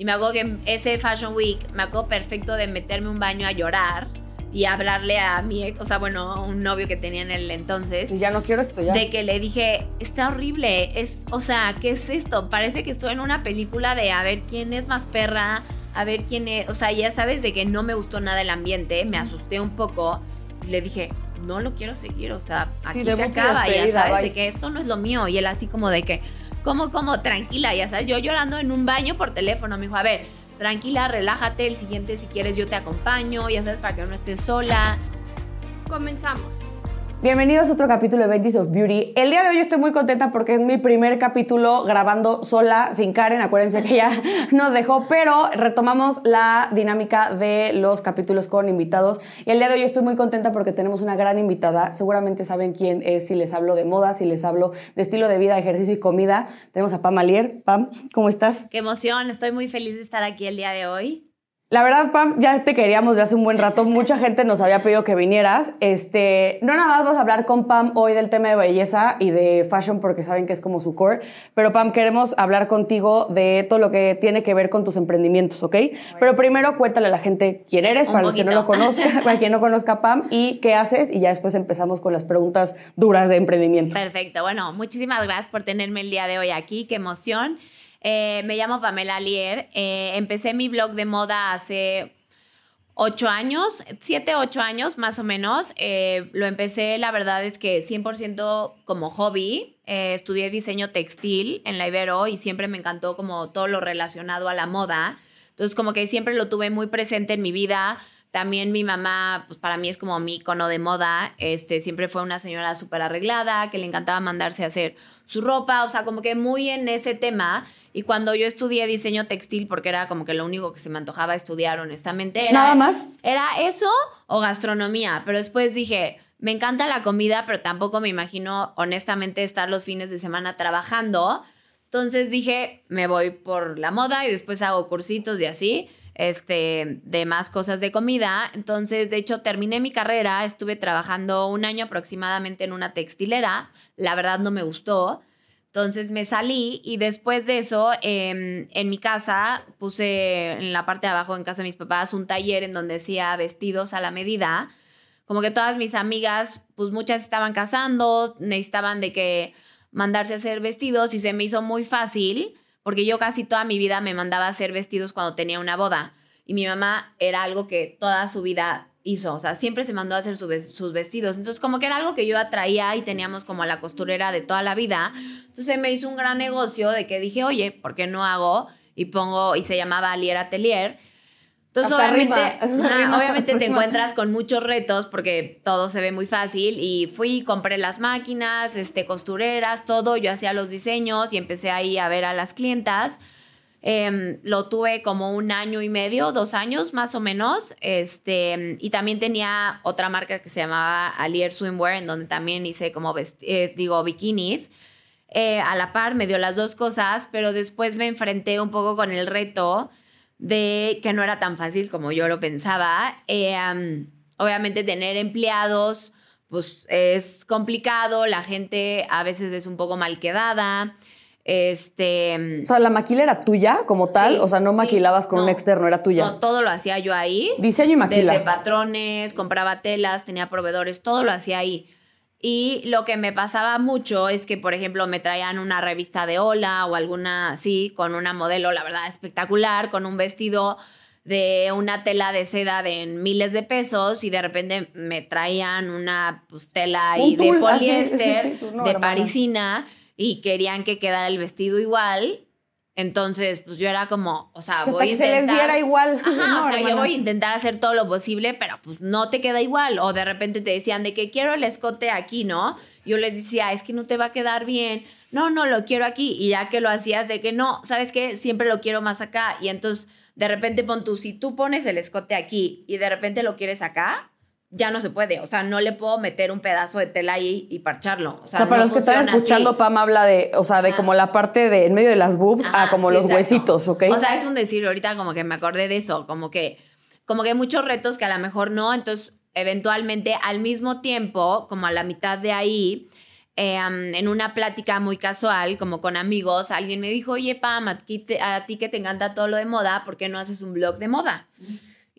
Y me acuerdo que ese Fashion Week, me acuerdo perfecto de meterme un baño a llorar y hablarle a mi, ex- o sea, bueno, un novio que tenía en el entonces. Y ya no quiero esto, ya. De que le dije, está horrible, es, o sea, ¿qué es esto? Parece que estoy en una película de a ver quién es más perra, a ver quién es, o sea, ya sabes de que no me gustó nada el ambiente, me asusté un poco y le dije, no lo quiero seguir, o sea, aquí se acaba, ya sabes, bye. de que esto no es lo mío y él así como de que, como, como, tranquila, ya sabes, yo llorando en un baño por teléfono, me dijo, a ver, tranquila, relájate, el siguiente si quieres yo te acompaño, ya sabes, para que no estés sola. Comenzamos. Bienvenidos a otro capítulo de Veggies of Beauty. El día de hoy estoy muy contenta porque es mi primer capítulo grabando sola, sin Karen. Acuérdense que ya nos dejó, pero retomamos la dinámica de los capítulos con invitados. Y el día de hoy estoy muy contenta porque tenemos una gran invitada. Seguramente saben quién es si les hablo de moda, si les hablo de estilo de vida, ejercicio y comida. Tenemos a Pam Alier. Pam, ¿cómo estás? Qué emoción, estoy muy feliz de estar aquí el día de hoy. La verdad, Pam, ya te queríamos de hace un buen rato. Mucha gente nos había pedido que vinieras. Este, no nada más vas a hablar con Pam hoy del tema de belleza y de fashion porque saben que es como su core. Pero Pam, queremos hablar contigo de todo lo que tiene que ver con tus emprendimientos, ¿ok? Pero primero cuéntale a la gente quién eres, Un para los que no lo conozcan, para quien no conozca a Pam, y qué haces. Y ya después empezamos con las preguntas duras de emprendimiento. Perfecto, bueno, muchísimas gracias por tenerme el día de hoy aquí, qué emoción. Eh, me llamo Pamela Alier, Eh, empecé mi blog de moda hace ocho años, siete, ocho años más o menos. Eh, lo empecé, la verdad es que 100% como hobby. Estudié diseño textil en la Ibero y siempre me encantó como todo lo relacionado a la moda. Entonces como que siempre lo tuve muy presente en mi vida. También mi mamá, pues para mí es como mi icono de moda. Este, siempre fue una señora súper arreglada, que le encantaba mandarse a hacer su ropa, o sea, como que muy en ese tema. Y cuando yo estudié diseño textil, porque era como que lo único que se me antojaba estudiar, honestamente, era, Nada más. era eso o gastronomía. Pero después dije, me encanta la comida, pero tampoco me imagino, honestamente, estar los fines de semana trabajando. Entonces dije, me voy por la moda y después hago cursitos y así, este, de más cosas de comida. Entonces, de hecho, terminé mi carrera, estuve trabajando un año aproximadamente en una textilera. La verdad no me gustó. Entonces me salí y después de eso, em, en mi casa, puse en la parte de abajo, en casa de mis papás, un taller en donde hacía vestidos a la medida. Como que todas mis amigas, pues muchas estaban casando, necesitaban de que mandarse a hacer vestidos y se me hizo muy fácil porque yo casi toda mi vida me mandaba a hacer vestidos cuando tenía una boda y mi mamá era algo que toda su vida hizo, o sea, siempre se mandó a hacer sus vestidos, entonces como que era algo que yo atraía y teníamos como la costurera de toda la vida, entonces me hizo un gran negocio de que dije, oye, ¿por qué no hago? Y pongo, y se llamaba Alier Atelier, entonces, Hasta obviamente, obviamente te encuentras con muchos retos porque todo se ve muy fácil y fui, compré las máquinas, este, costureras, todo, yo hacía los diseños y empecé ahí a ver a las clientas. Em, lo tuve como un año y medio, dos años más o menos. Este, y también tenía otra marca que se llamaba Alier Swimwear, en donde también hice como, eh, digo, bikinis. Eh, a la par me dio las dos cosas, pero después me enfrenté un poco con el reto de que no era tan fácil como yo lo pensaba. Eh, am, obviamente tener empleados, pues es complicado, la gente a veces es un poco mal quedada. Este, O sea, la maquila era tuya como tal. Sí, o sea, no sí. maquilabas con un No, externo, era tuya. no, todo lo hacía yo ahí. Diseño y maquila. Desde patrones, compraba telas, tenía proveedores, todo lo hacía ahí. Y lo que me pasaba mucho es que, por ejemplo, me traían una revista de Hola o alguna así, con una modelo, la verdad, espectacular, con un vestido de una tela de seda de miles de pesos y de repente me traían una pues, tela Un de poliéster, sí, sí, sí, no, de parisina y querían que quedara el vestido igual. Entonces, pues yo era como, o sea, hasta voy a que se les intentar... diera igual. Ajá, No, o sea, yo voy a intentar hacer todo lo posible, pero pues no te queda igual. O de repente te decían de que quiero el escote aquí, ¿no? Yo les decía, es que no te va a quedar bien. No, no, lo quiero aquí. Y ya que lo hacías de que no, ¿sabes qué? Siempre lo quiero más acá. Y entonces, de repente pon tú, si tú pones el escote aquí y de repente lo quieres acá, ya no se puede. O sea, no le puedo meter un pedazo de tela ahí y parcharlo. O O sea, para no los que están escuchando, así. Pam habla de, o sea, de Ajá. como la parte de en medio de las boobs a como sí, los exacto. huesitos, ¿ok? O sea, es un decir, ahorita como que me acordé de eso, como que, como que hay muchos retos que a lo mejor no, entonces eventualmente al mismo tiempo, como a la mitad de ahí, eh, um, en una plática muy casual, como con amigos, alguien me dijo, oye, Pam, a ti, te- a ti que te encanta todo lo de moda, ¿por qué no haces un blog de moda?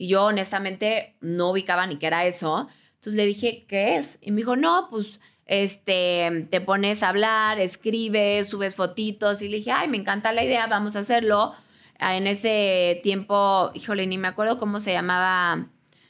Y yo honestamente no ubicaba ni qué era eso. Entonces le dije, ¿qué es? Y me dijo, no, pues este, te pones a hablar, escribes, subes fotitos. Y le dije, ay, me encanta la idea, vamos a hacerlo. Ah, En ese tiempo, híjole, ni me acuerdo cómo se llamaba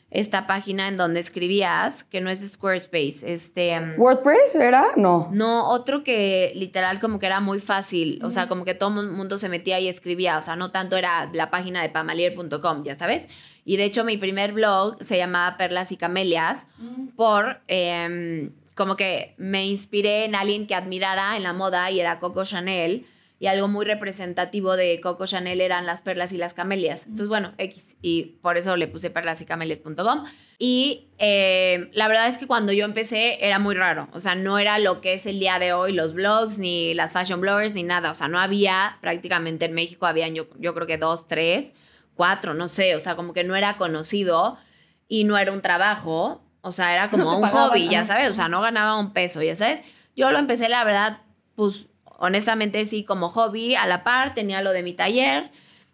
esta página en donde escribías, que no es Squarespace, este... um, ¿WordPress era? No. no, otro que literal como que era muy fácil, o sea, como que todo el mundo se metía y escribía, o sea, no tanto era la página de pamalier.com, ya sabes. Y de hecho mi primer blog se llamaba Perlas y Camelias por em, como que me inspiré en alguien que admirara en la moda y era Coco Chanel. Y algo muy representativo de Coco Chanel eran las perlas y las camelias. Entonces, bueno, X. Y por eso le puse perlasycamelias.com. Y eh, la verdad es que cuando yo empecé era muy raro. O sea, no era lo que es el día de hoy, los blogs, ni las fashion bloggers, ni nada. O sea, no había prácticamente en México, habían yo, yo creo que dos, tres, cuatro, no sé. O sea, como que no era conocido y no era un trabajo. O sea, era como No un pagaban, hobby, ya sabes. O sea, no ganaba un peso, ya sabes. Yo lo empecé, la verdad, pues honestamente sí, como hobby, a la par, tenía lo de mi taller.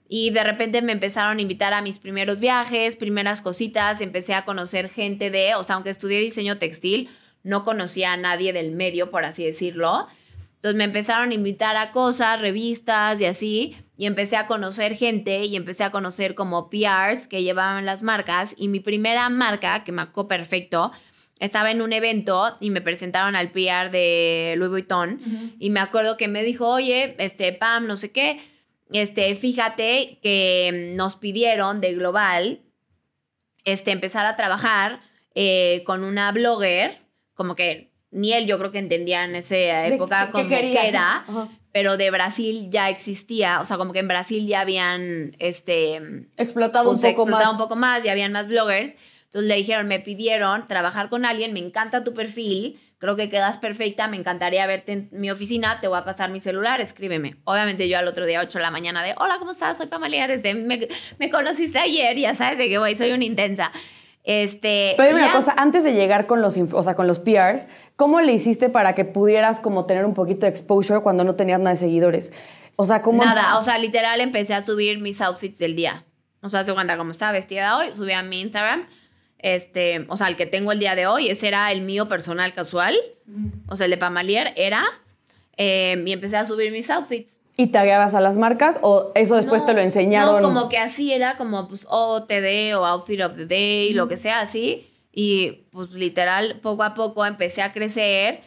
Y de repente me empezaron a invitar a mis primeros viajes, primeras cositas, empecé a conocer gente de, o sea, aunque estudié diseño textil, no conocía a nadie del medio, por así decirlo. Entonces me empezaron a invitar a cosas, revistas y así, y empecé a conocer gente y empecé a conocer como PRs que llevaban las marcas. Y mi primera marca, que me acuerdo perfecto, estaba en un evento y me presentaron al PR de Louis Vuitton y me acuerdo que me dijo, oye, este, Pam, no sé qué, este, fíjate que nos pidieron de Global, este, empezar a trabajar eh, con una blogger, como que ni él yo creo que entendía en esa época ¿Qué- qué como que era, Ajá. pero de Brasil ya existía, o sea, como que en Brasil ya habían, este, Explotado pues, un poco explotaba más. un poco más, ya habían más bloggers. Entonces le dijeron, me pidieron trabajar con alguien, me encanta tu perfil, creo que quedas perfecta, me encantaría verte en mi oficina, te voy a pasar mi celular, escríbeme. Obviamente yo al otro día, 8 de la mañana, de, hola, ¿cómo estás? Soy Pamela de, me, me conociste ayer, ya sabes de que, güey, soy una intensa. Este, Pero dime ya- una cosa, antes de llegar con los, o sea, con los PRs, ¿cómo le hiciste para que pudieras como tener un poquito de exposure cuando no tenías nada de seguidores? O sea, ¿cómo? Nada, o sea, literal empecé a subir mis outfits del día. O sea, se cuenta como estaba vestida hoy, subí a mi Instagram. Este, o sea, el que tengo el día de hoy, ese era el mío personal casual. O sea, el de Pamalier era. eh, y empecé a subir mis outfits. ¿Y tagueabas a las marcas o eso después No, te lo enseñaron? No, como que así era como pues OTD o Outfit of the Day, lo que sea así. Y pues literal, poco a poco empecé a crecer.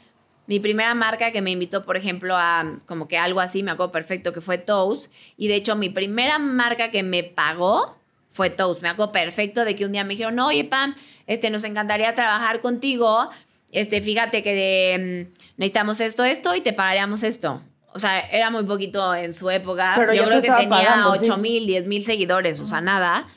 Mi primera marca que me invitó, por ejemplo, a como que algo así, me acuerdo perfecto, que fue Toast. Y de hecho, mi primera marca que me pagó fue Toast. Me acuerdo perfecto de que un día me dijeron, oye, Pam, este, nos encantaría trabajar contigo. Este, fíjate que mm, necesitamos esto, esto y te pagaríamos esto. O sea, era muy poquito en su época. Pero Yo creo que tenía. 8 mil, 10 mil seguidores, o sea, nada.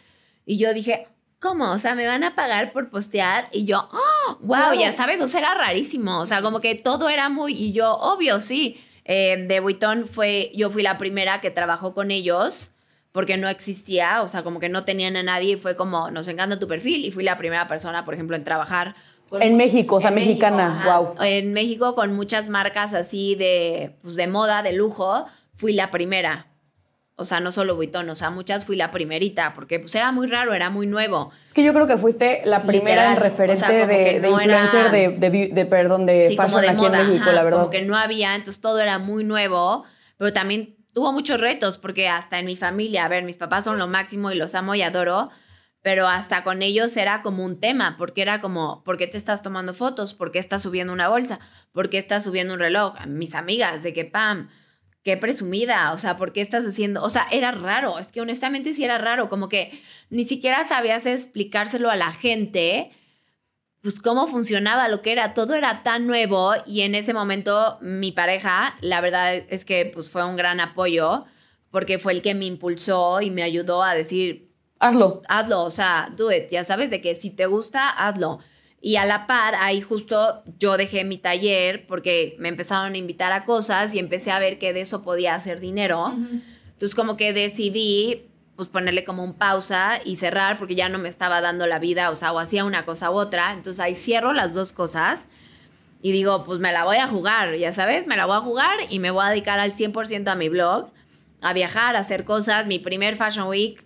Y yo dije, ¿cómo? O sea, ¿me van a pagar por postear? Y yo, ¡oh! ¡Wow! Ya sabes, o sea, era rarísimo. O sea, como que todo era muy. Y yo, obvio, sí. Eh, de Vuitton fue. Yo fui la primera que trabajó con ellos porque no existía, o sea, como que no tenían a nadie y fue como, nos encanta tu perfil. Y fui la primera persona, por ejemplo, en trabajar. En México, o sea, México, mexicana, ajá. wow. En México, con muchas marcas así de, pues, de moda, de lujo, fui la primera. O sea, no solo Vuitton, o sea, muchas fui la primerita, porque pues era muy raro, era muy nuevo. Es que yo creo que fuiste la primera Literal, en referente o sea, de, que de no era- influencer de, de, de, perdón, de Sí, fashion de aquí moda, en México, ajá, la verdad. Como que no había, entonces todo era muy nuevo, pero también tuvo muchos retos, porque hasta en mi familia, a ver, mis papás son lo máximo y los amo y adoro, pero hasta con ellos era como un tema, porque era como, ¿por qué te estás tomando fotos? ¿Por qué estás subiendo una bolsa? ¿Por qué estás subiendo un reloj? Mis amigas, de que, pam, qué presumida, o sea, ¿por qué estás haciendo? O sea, era raro, es que honestamente sí era raro, como que ni siquiera sabías explicárselo a la gente, pues cómo funcionaba lo que era, todo era tan nuevo y en ese momento mi pareja, la verdad es que pues fue un gran apoyo porque fue el que me impulsó y me ayudó a decir, Hazlo. hazlo, o sea, do it, ya sabes de que si te gusta, hazlo. Y a la par, ahí justo yo dejé mi taller porque me empezaron a invitar a cosas y empecé a ver que de eso podía hacer dinero. Entonces como que decidí pues ponerle como un pausa y cerrar porque ya no me estaba dando la vida, o sea, o hacía una cosa u otra. Entonces ahí cierro las dos cosas y digo, pues me la voy a jugar, ya sabes, me la voy a jugar y me voy a dedicar al 100% a mi blog, a viajar, a hacer cosas. Mi primer Fashion Week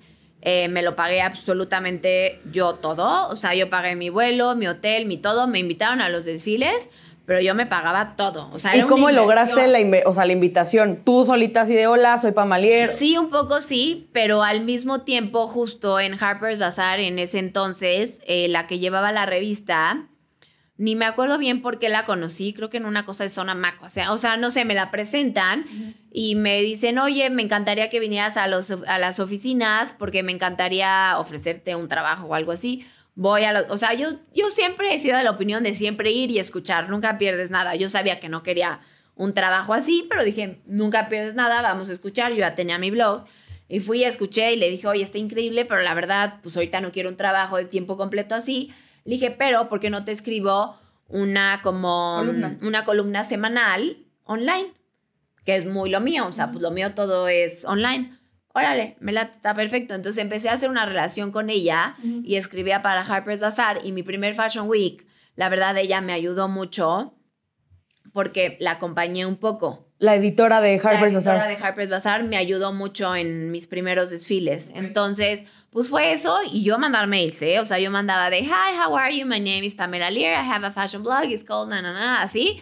eh, me lo pagué absolutamente yo todo, o sea, yo pagué mi vuelo, mi hotel, mi todo, me invitaron a los desfiles pero yo me pagaba todo. O sea, ¿Y era cómo una lograste la, o sea, la invitación? ¿Tú solita así de hola, soy Pamalier? Sí, un poco sí, pero al mismo tiempo, justo en Harper's Bazaar, en ese entonces, eh, la que llevaba la revista, ni me acuerdo bien por qué la conocí, creo que en una cosa de zona Mac, o sea, o sea, no sé, me la presentan y me dicen, oye, me encantaría que vinieras a, los, a las oficinas porque me encantaría ofrecerte un trabajo o algo así. Voy a, lo- o sea, yo, yo siempre he sido de la opinión de siempre ir y escuchar, nunca pierdes nada. Yo sabía que no quería un trabajo así, pero dije, nunca pierdes nada, vamos a escuchar. Yo ya tenía mi blog y fui, escuché y le dije, oye, está increíble, pero la verdad, pues ahorita no quiero un trabajo de tiempo completo así. Le dije, pero, ¿por qué no te escribo una como Columna. una columna semanal online? Que es muy lo mío, o sea, pues lo mío todo es online. Órale, me la está perfecto. Entonces empecé a hacer una relación con ella y escribía para Harper's Bazaar y mi primer Fashion Week, la verdad ella me ayudó mucho porque la acompañé un poco. La editora de La Harper's editora Bazaar. de Harper's Bazaar me ayudó mucho en mis primeros desfiles. Entonces, pues fue eso y yo mandar mails, ¿eh? O sea, yo mandaba de, hi, how are you? My name is Pamela Lear. I have a fashion blog. It's called na, na, na, así.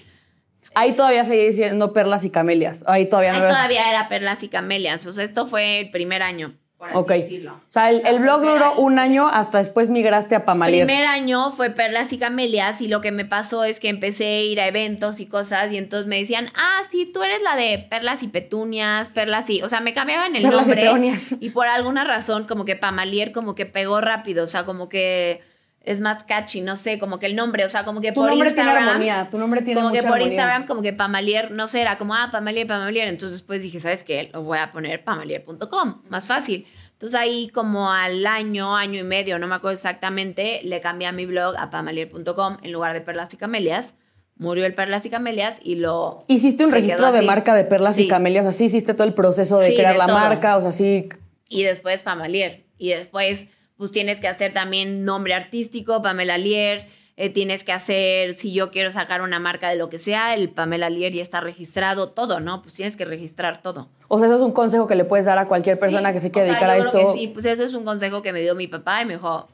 Ahí todavía seguía diciendo perlas y camelias. Ahí todavía Ahí no era- todavía era perlas y camelias. O sea, esto fue el primer año, por así Ok. decirlo. O sea, el, el blog duró año. un año hasta después migraste a Pamalier. Primer año fue Perlas y Camelias y lo que me pasó es que empecé a ir a eventos y cosas y entonces me decían, ah, sí, tú eres la de Perlas y Petunias, Perlas y, o sea, me cambiaban el Perlas y nombre peonias. y por alguna razón como que Pamalier como que pegó rápido, o sea, como que es más catchy, no sé, como que el nombre, o sea, como que Tu por nombre tiene Instagram armonía. Tu nombre tiene como que mucha por armonía. Instagram, como que Pamalier, no sé, era como, ah, Pamalier, Pamalier. Entonces después dije, ¿sabes qué? Lo voy a poner pamalier.com, más fácil. Entonces ahí como al año, año y medio, no me acuerdo exactamente, le cambié a mi blog a pamalier.com en lugar de Perlas y Camelias. Murió el Perlas y Camelias y lo... Hiciste un registro de marca de perlas y Sí. camelias, así hiciste todo el proceso de Sí, crear de la todo. marca, o sea, sí. Y después Pamalier. Y después, pues tienes que hacer también nombre artístico, Pamela Lier. eh, tienes que hacer, si yo quiero sacar una marca de lo que sea, el Pamela Lier ya está registrado, todo, ¿no? Pues tienes que registrar todo. O sea, eso es un consejo que le puedes dar a cualquier persona Sí, que se quiera dedicar a esto. que sí, pues eso es un consejo que me dio mi papá y me dijo,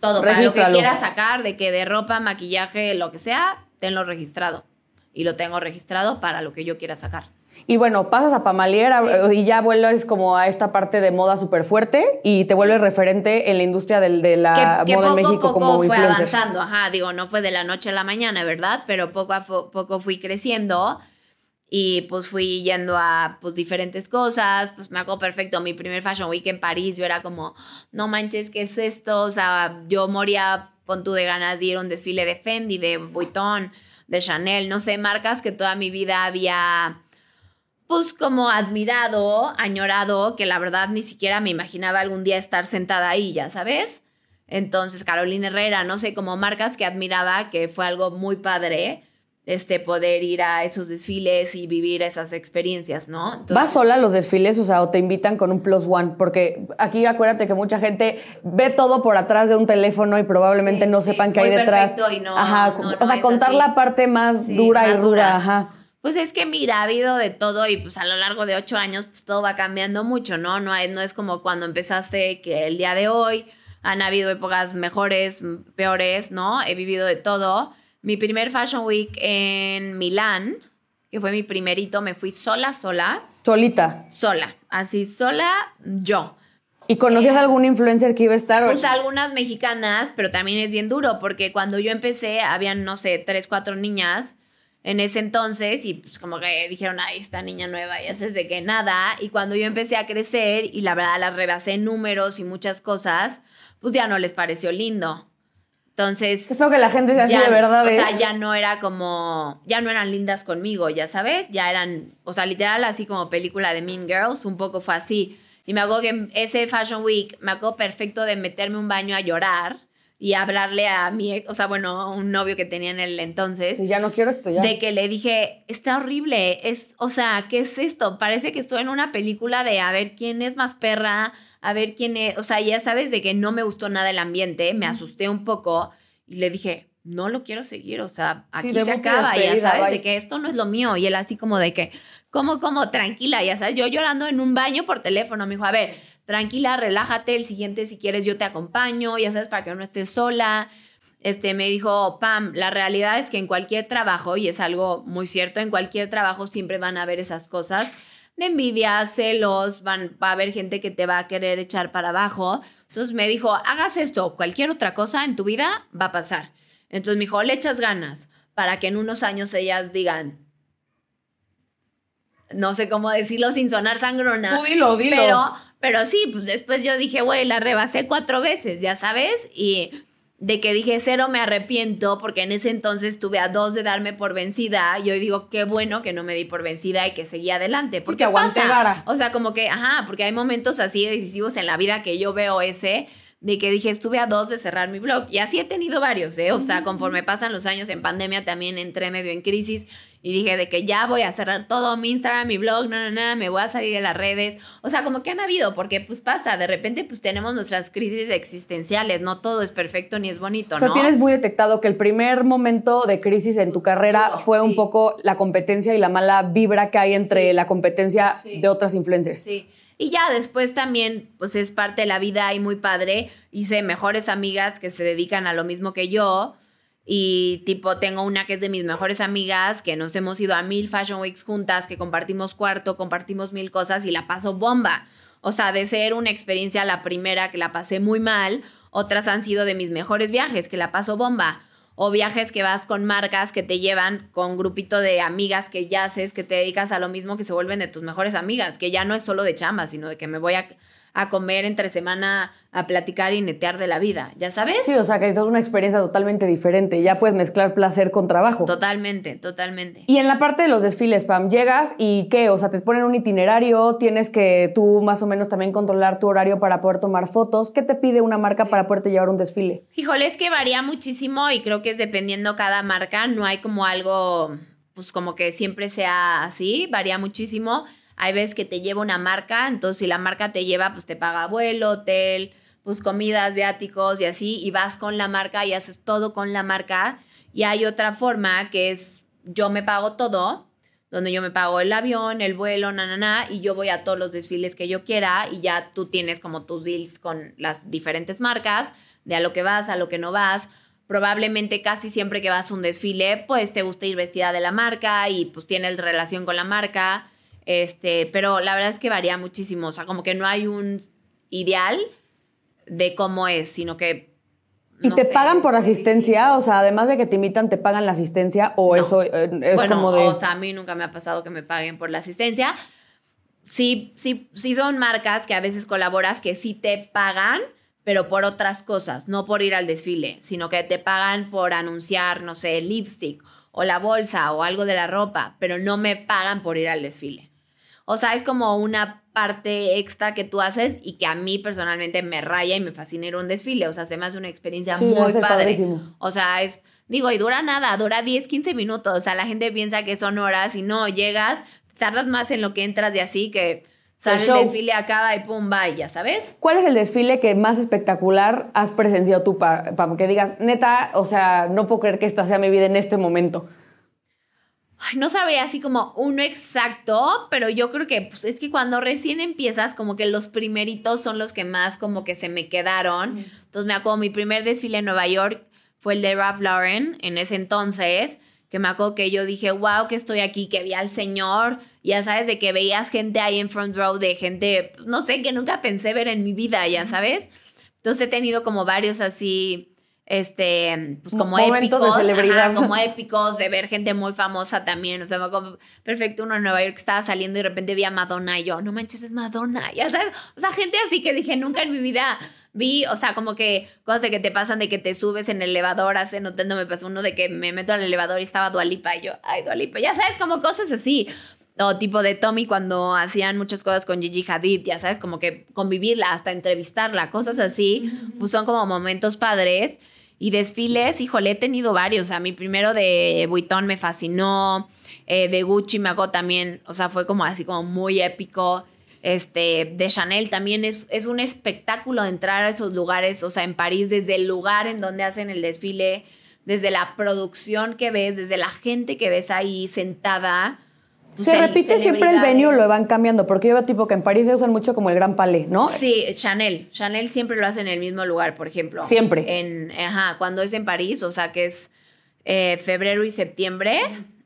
todo, para lo que quieras sacar, de que de ropa, maquillaje, lo que sea, tenlo registrado. Y lo tengo registrado para lo que yo quiera sacar. Y bueno, pasas a Pamalier a- y ya vuelves como a esta parte de moda súper fuerte y te vuelves referente en la industria del- de la que, que moda poco en México poco como fue influencer. avanzando, ajá, digo, no fue de la noche a la mañana, ¿verdad? Pero poco a poco fui creciendo y pues fui yendo a pues diferentes cosas, pues me acuerdo perfecto, mi primer Fashion Week en París, yo era como, no manches, ¿qué es esto? O sea, yo moría, pon tú de ganas de ir a un desfile de Fendi, de Vuitton, de Chanel, no sé, marcas que toda mi vida había pues como admirado, añorado, que la verdad ni siquiera me imaginaba algún día estar sentada ahí, ya sabes. Entonces, Carolina Herrera, no sé, como marcas que admiraba, que fue algo muy padre, este, poder ir a esos desfiles y vivir esas experiencias, ¿no? Entonces, ¿Vas sola a los desfiles, o sea, o te invitan con un plus one? Porque aquí acuérdate que mucha gente ve todo por atrás de un teléfono y probablemente Sí, no sí, sepan qué muy hay detrás. perfecto y no- ajá, no, o sea, contar así. la parte más Sí, dura y dura. ajá. Pues es que mira, ha habido de todo y pues a lo largo de ocho años pues todo va cambiando mucho, ¿no? No, hay- no es como cuando empezaste que el día de hoy han habido épocas mejores, peores, ¿no? He vivido de todo. Mi primer Fashion Week en Milán, que fue mi primerito, me fui sola, sola, Solita. sola, así sola yo. ¿Y conocías algún influencer que iba a estar? Pues algunas mexicanas, pero también es bien duro porque cuando yo empecé habían, no sé, tres, cuatro niñas en ese entonces y pues como que dijeron, ay, esta niña nueva, ya sabes de que nada. Y cuando yo empecé a crecer y la verdad las rebasé en números y muchas cosas, pues ya no les pareció lindo. Entonces... Es que la gente ya- de verdad. O ¿eh? sea, ya no era como, ya no eran lindas conmigo, ya sabes, ya eran, o sea, literal así como película de Mean Girls, un poco fue así. Y me acuerdo que en ese Fashion Week, me acuerdo perfecto de meterme un baño a llorar y hablarle a mi, ex- o sea, bueno, un novio que tenía en el entonces, Si ya no quiero esto, ya. de que le dije, está horrible, es, o sea, ¿qué es esto? Parece que estoy en una película de a ver quién es más perra, a ver quién es, o sea, ya sabes de que no me gustó nada el ambiente, me asusté un poco y le dije, no lo quiero seguir, o sea, aquí se y acaba, ya sabes, bye. de que esto no es lo mío. Y él así como de que, como, como, tranquila, ya sabes, yo llorando en un baño por teléfono, me dijo, a ver, tranquila, relájate, el siguiente si quieres yo te acompaño, ya sabes, para que no estés sola. Este, me dijo, Pam, la realidad es que en cualquier trabajo, y es algo muy cierto, en cualquier trabajo siempre van a haber esas cosas de envidia, celos, van, va a haber gente que te va a querer echar para abajo. Entonces me dijo, hagas esto, cualquier otra cosa en tu vida va a pasar. Entonces me dijo, le echas ganas para que en unos años ellas digan, no sé cómo decirlo sin sonar sangrona. Tú dilo, dilo. Pero, pero sí, pues después yo dije, güey, la rebasé cuatro veces, ya sabes, y de que dije cero me arrepiento porque en ese entonces tuve a dos de darme por vencida y hoy digo qué bueno que no me di por vencida y que seguí adelante porque que aguanté pasa. vara. o sea como que ajá porque hay momentos así decisivos en la vida que yo veo ese de que dije estuve a dos de cerrar mi blog y así he tenido varios eh o sea conforme pasan los años en pandemia también entré medio en crisis y dije de que ya voy a cerrar todo mi Instagram, mi blog, no, no, no, me voy a salir de las redes. O sea, como que han habido, porque pues pasa, de repente pues tenemos nuestras crisis existenciales, no todo es perfecto ni es bonito, O sea, ¿no? tienes muy detectado que el primer momento de crisis en tu carrera fue un poco la competencia y la mala vibra que hay entre Sí. la competencia Sí. de otras influencers. Sí. Y ya después también, pues es parte de la vida y muy padre. Hice mejores amigas que se dedican a lo mismo que yo. Y tipo, tengo una que es de mis mejores amigas, que nos hemos ido a mil Fashion Weeks juntas, que compartimos cuarto, compartimos mil cosas y la paso bomba. O sea, de ser una experiencia la primera que la pasé muy mal, otras han sido de mis mejores viajes, que la paso bomba. O viajes que vas con marcas que te llevan con grupito de amigas que ya haces, que te dedicas a lo mismo, que se vuelven de tus mejores amigas, que ya no es solo de chamba, sino de que me voy a, a comer entre semana a platicar y netear de la vida, ¿ya sabes? Sí, o sea, que es una experiencia totalmente diferente. Ya puedes mezclar placer con trabajo. Totalmente, totalmente. Y en la parte de los desfiles, Pam, llegas y ¿qué? O sea, te ponen un itinerario, tienes que tú más o menos también controlar tu horario para poder tomar fotos. ¿Qué te pide una marca para poderte llevar un desfile? Híjole, es que varía muchísimo y creo que es dependiendo cada marca, no hay como algo, pues como que siempre sea así, varía muchísimo. Hay veces que te lleva una marca, entonces si la marca te lleva, pues te paga vuelo, hotel, pues comidas, viáticos y así, y vas con la marca y haces todo con la marca. Y hay otra forma que es yo me pago todo, donde yo me pago el avión, el vuelo, na, na, na, y yo voy a todos los desfiles que yo quiera y ya tú tienes como tus deals con las diferentes marcas, de a lo que vas, a lo que no vas. Probablemente casi siempre que vas a un desfile, pues te gusta ir vestida de la marca y pues tienes relación con la marca, este, pero la verdad es que varía muchísimo, o sea, como que no hay un ideal de cómo es, sino que... ¿Y no te sé, pagan por asistencia? O sea, además de que te invitan, ¿te pagan la asistencia? ¿O No. eso eh, es bueno, como de...? o sea, a mí nunca me ha pasado que me paguen por la asistencia. Sí, sí, sí son marcas que a veces colaboras que sí te pagan, pero por otras cosas, no por ir al desfile, sino que te pagan por anunciar, no sé, el lipstick o la bolsa o algo de la ropa, pero no me pagan por ir al desfile. O sea, es como una parte extra que tú haces y que a mí personalmente me raya y me fascina ir a un desfile. O sea, se me hace una experiencia Sí, muy padre. padrísimo. O sea, es, digo, y dura nada, dura 10, 15 minutos. O sea, la gente piensa que son horas y no, llegas, tardas más en lo que entras de así que sale el, desfile, acaba y pum, va, y ya sabes. ¿Cuál es el desfile que más espectacular has presenciado tú, Pa- Pam? Que digas, neta, o sea, no puedo creer que esta sea mi vida en este momento. Ay, no sabría así como uno exacto, pero yo creo que pues, es que cuando recién empiezas, como que los primeritos son los que más como que se me quedaron. Entonces me acuerdo, mi primer desfile en Nueva York fue el de Ralph Lauren en ese entonces, que me acuerdo que yo dije, wow, que estoy aquí, que vi al señor, ya sabes, de que veías gente ahí en front row, de gente, pues, no sé, que nunca pensé ver en mi vida, ya sabes. Entonces he tenido como varios así, este, pues como Momentos de épicos, celebridad. ajá, como épicos, de ver gente muy famosa también, o sea, perfecto uno en Nueva York que estaba saliendo y de repente vi a Madonna y yo, no manches, es Madonna, ya sabes, o sea, gente así que dije, nunca en mi vida vi, o sea, como que cosas de que te pasan de que te subes en el elevador, hace no me pasó uno de que me meto al elevador y estaba Dualipa y yo, ay, Dualipa, ya sabes, como cosas así. O tipo de Tommy cuando hacían muchas cosas con Gigi Hadid, ya sabes, como que convivirla, hasta entrevistarla, cosas así, pues son como momentos padres. Y desfiles, híjole, he tenido varios. O sea, mi primero de Vuitton me fascinó. eh, de Gucci me hago también, o sea, fue como así como muy épico. Este, de Chanel también es, es un espectáculo entrar a esos lugares, o sea, en París, desde el lugar en donde hacen el desfile. desde la producción que ves, desde la gente que ves ahí sentada. Pues, Se cel- repite siempre el venue lo van cambiando, porque yo veo tipo que en París se usan mucho como el Gran Palais, ¿no? Sí, Chanel. Chanel siempre lo hace en el mismo lugar, por ejemplo. Siempre. En, ajá, cuando es en París, o sea que es eh, febrero y septiembre.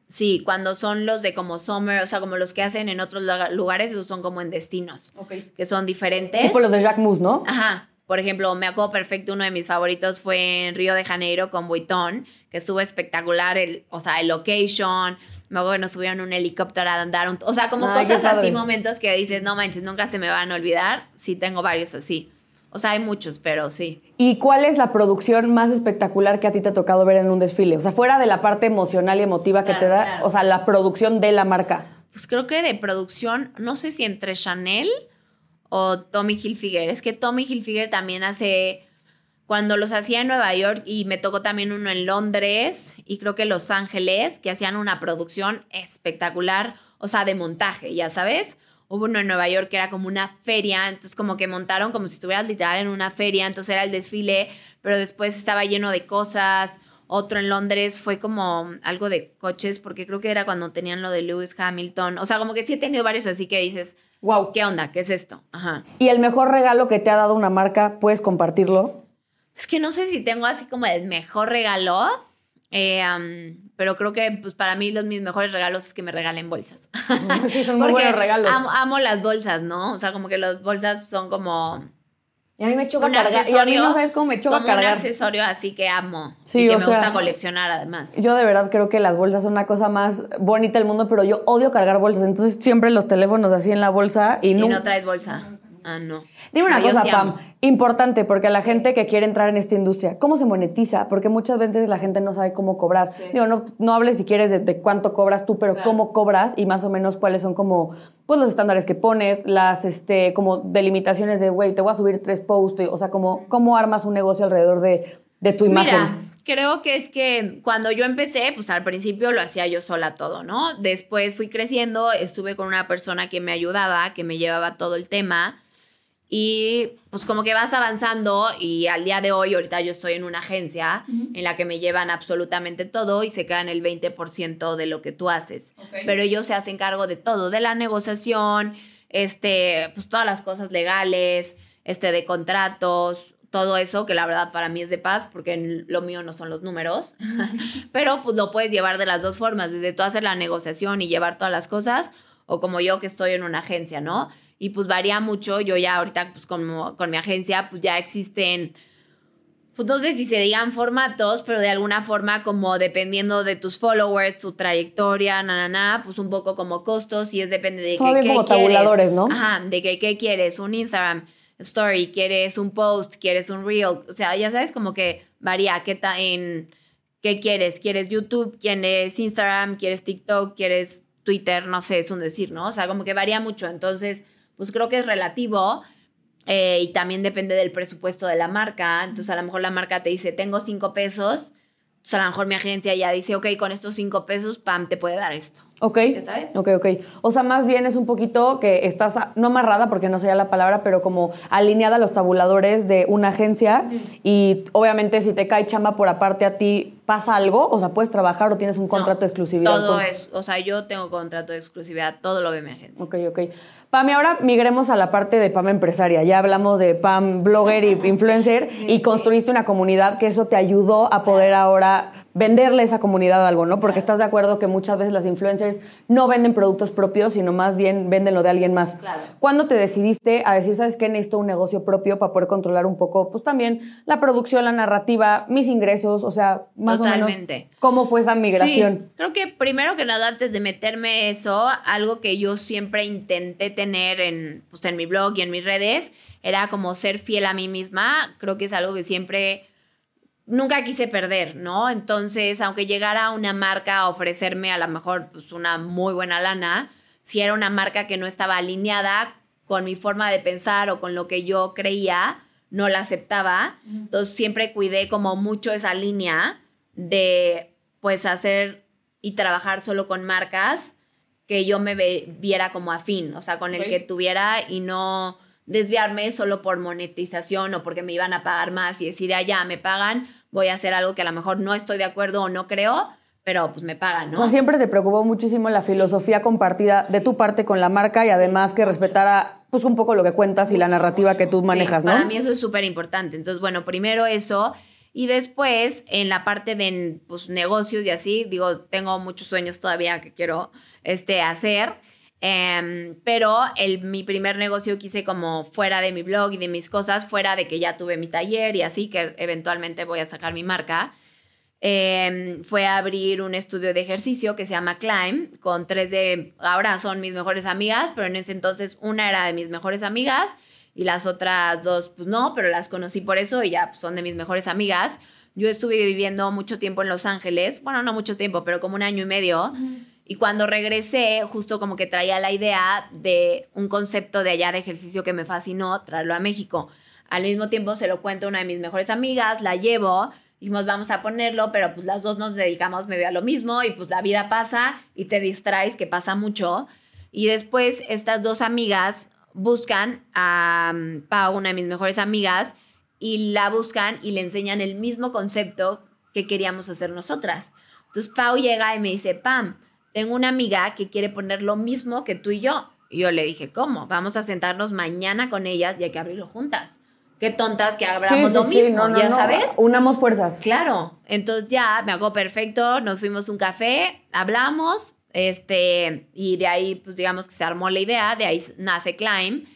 Sí, cuando son los de como summer, o sea, como los que hacen en otros lugar- lugares, esos son como en destinos, que son diferentes. Tipo los de Jacques Mus, ¿no? Ajá. Por ejemplo, me acuerdo perfecto, uno de mis favoritos fue en Río de Janeiro con Vuitton, que estuvo espectacular, el, o sea, el location. Me acuerdo que nos subieron un helicóptero a andar, un- o sea, como Ay, cosas así, momentos que dices, no manches, nunca se me van a olvidar. Sí, tengo varios así. O sea, hay muchos, pero sí. ¿Y cuál es la producción más espectacular que a ti te ha tocado ver en un desfile? O sea, fuera de la parte emocional y emotiva que Claro, te da, claro. o sea, la producción de la marca. Pues creo que de producción, no sé si entre Chanel o Tommy Hilfiger. Es que Tommy Hilfiger también hace, cuando los hacía en Nueva York y me tocó también uno en Londres y creo que Los Ángeles, que hacían una producción espectacular, o sea, de montaje, ya sabes. Hubo uno en Nueva York que era como una feria, entonces como que montaron como si estuvieras literal en una feria, entonces era el desfile, pero después estaba lleno de cosas. Otro en Londres fue como algo de coches, porque creo que era cuando tenían lo de Lewis Hamilton. O sea, como que sí he tenido varios así que dices, Wow. ¿qué onda? ¿Qué es esto? Ajá. ¿Y el mejor regalo que te ha dado una marca, puedes compartirlo? Es que no sé si tengo así como el mejor regalo, eh, am, pero creo que pues para mí los mis mejores regalos es que me regalen bolsas. Son muy buenos regalos. Amo, amo las bolsas, ¿no? O sea, como que las bolsas son como Y a mí me choca cargar. Y a mí no sabes cómo me choca como un cargar. accesorio así que amo. Sí, y que o me sea- gusta coleccionar además. Yo de verdad creo que las bolsas son una cosa más bonita del mundo, pero yo odio cargar bolsas. Entonces siempre los teléfonos así en la bolsa y, Y no. no traes bolsa. Ah, no. Dime una No, cosa, Pam, amo. importante, porque a la gente que quiere entrar en esta industria, ¿cómo se monetiza? Porque muchas veces la gente no sabe cómo cobrar. Digo, no, no hables si quieres de, de cuánto cobras tú, pero cómo cobras y más o menos cuáles son como, pues los estándares que pones, las, este, como delimitaciones de, güey, te voy a subir tres posts, y- o sea, como, cómo armas un negocio alrededor de, de tu imagen. Mira, creo que es que cuando yo empecé, pues al principio lo hacía yo sola todo, ¿no? Después fui creciendo, estuve con una persona que me ayudaba, que me llevaba todo el tema. Y pues como que vas avanzando y al día de hoy, ahorita yo estoy en una agencia en la que me llevan absolutamente todo y se quedan el 20% de lo que tú haces. Pero ellos se hacen cargo de todo, de la negociación, este, pues todas las cosas legales, este, de contratos, todo eso, que la verdad para mí es de paz, porque lo mío no son los números, pero pues lo puedes llevar de las dos formas, desde tú hacer la negociación y llevar todas las cosas, o como yo que estoy en una agencia, ¿no? Y pues varía mucho, yo ya ahorita pues como con mi agencia pues ya existen, pues no sé si se digan formatos, pero de alguna forma como dependiendo de tus followers, tu trayectoria, na, na, na, pues un poco como costos y es depende de qué, qué como quieres. tabuladores, ¿no? Ajá, de que qué quieres, un Instagram story, quieres un post, quieres un reel, o sea, ya sabes como que varía qué ta en qué quieres, quieres YouTube, quieres Instagram, quieres TikTok, quieres Twitter, no sé, es un decir, ¿no? O sea, como que varía mucho, entonces, pues creo que es relativo. eh, y también depende del presupuesto de la marca. Entonces, a lo mejor la marca te dice, tengo cinco pesos. Entonces, a lo mejor mi agencia ya dice, ok, con estos cinco pesos, pam, te puede dar esto. ¿Ok? ¿Ya sabes? Ok, ok. O sea, más bien es un poquito que estás, a- no amarrada porque no sería la palabra, pero como alineada a los tabuladores de una agencia y obviamente si te cae chamba por aparte a ti, ¿pasa algo? O sea, ¿puedes trabajar o tienes un contrato de exclusividad? Todo con- es, o sea, yo tengo contrato de exclusividad, todo lo ve mi agencia. Ok, ok. Pam, y ahora migremos a la parte de Pam empresaria. Ya hablamos de Pam blogger y influencer y construiste una comunidad que eso te ayudó a poder ahora venderle a esa comunidad algo, ¿no? Porque estás de acuerdo que muchas veces las influencers no venden productos propios, sino más bien venden lo de alguien más. Claro. ¿Cuándo te decidiste a decir, sabes qué, necesito un negocio propio para poder controlar un poco, pues también la producción, la narrativa, mis ingresos, o sea, más o Totalmente. menos, ¿cómo fue esa migración? Sí, creo que primero que nada, antes de meterme eso, algo que yo siempre intenté tener en, pues, en mi blog y en mis redes, era como ser fiel a mí misma. Creo que es algo que siempre, nunca quise perder, ¿no? Entonces, aunque llegara una marca a ofrecerme a lo mejor pues, una muy buena lana, si era una marca que no estaba alineada con mi forma de pensar o con lo que yo creía, no la aceptaba. Entonces siempre cuidé como mucho esa línea de pues hacer y trabajar solo con marcas que yo me viera como afín, o sea, con el que tuviera y no desviarme solo por monetización o porque me iban a pagar más y decir, ah, ya, me pagan, voy a hacer algo que a lo mejor no estoy de acuerdo o no creo, pero pues me pagan, ¿no? Siempre te preocupó muchísimo la filosofía compartida de tu parte con la marca y además que respetara pues un poco lo que cuentas y la narrativa que tú manejas, Sí, ¿no? Para mí eso es súper importante. Entonces, bueno, primero eso. Y después, en la parte de pues, negocios y así, digo, tengo muchos sueños todavía que quiero este, hacer. Em, pero el, mi primer negocio quise como fuera de mi blog y de mis cosas, fuera de que ya tuve mi taller y así, que eventualmente voy a sacar mi marca. em, fue abrir un estudio de ejercicio que se llama Climb, con tres de, ahora son mis mejores amigas, pero en ese entonces una era de mis mejores amigas y las otras dos, pues no, pero las conocí por eso y ya pues, son de mis mejores amigas. Yo estuve viviendo mucho tiempo en Los Ángeles, bueno, no mucho tiempo, pero como un año y medio. Y cuando regresé, justo como que traía la idea de un concepto de allá de ejercicio que me fascinó, traerlo a México. Al mismo tiempo se lo cuento a una de mis mejores amigas, la llevo, dijimos vamos a ponerlo, pero pues las dos nos dedicamos medio a lo mismo y pues la vida pasa y te distraes, que pasa mucho. Y después estas dos amigas buscan a um, Pau, una de mis mejores amigas, y la buscan y le enseñan el mismo concepto que queríamos hacer nosotras. Entonces Pau llega y me dice, Pam, tengo una amiga que quiere poner lo mismo que tú y yo. Y yo le dije, ¿cómo? Vamos a sentarnos mañana con ellas y hay que abrirlo juntas. Qué tontas que abramos lo mismo, no, no, ya no. sabes. Unamos fuerzas. Claro, entonces ya me hago perfecto, nos fuimos a un café, hablamos, este, y de ahí, pues digamos que se armó la idea, de ahí nace Climb,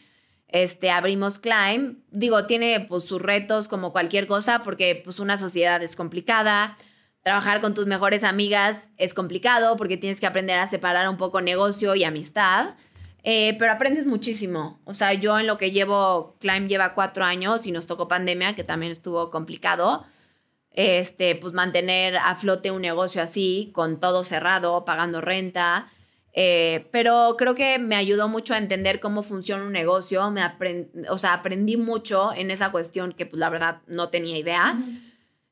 este, abrimos Climb, digo, tiene pues sus retos como cualquier cosa, porque pues una sociedad es complicada, trabajar con tus mejores amigas es complicado, porque tienes que aprender a separar un poco negocio y amistad, eh, pero aprendes muchísimo. O sea, yo en lo que llevo, Climb lleva cuatro años y nos tocó pandemia, que también estuvo complicado. Este, pues mantener a flote un negocio así, con todo cerrado, pagando renta. Eh, pero creo que me ayudó mucho a entender cómo funciona un negocio. Me o sea, aprendí mucho en esa cuestión que, pues, la verdad, no tenía idea.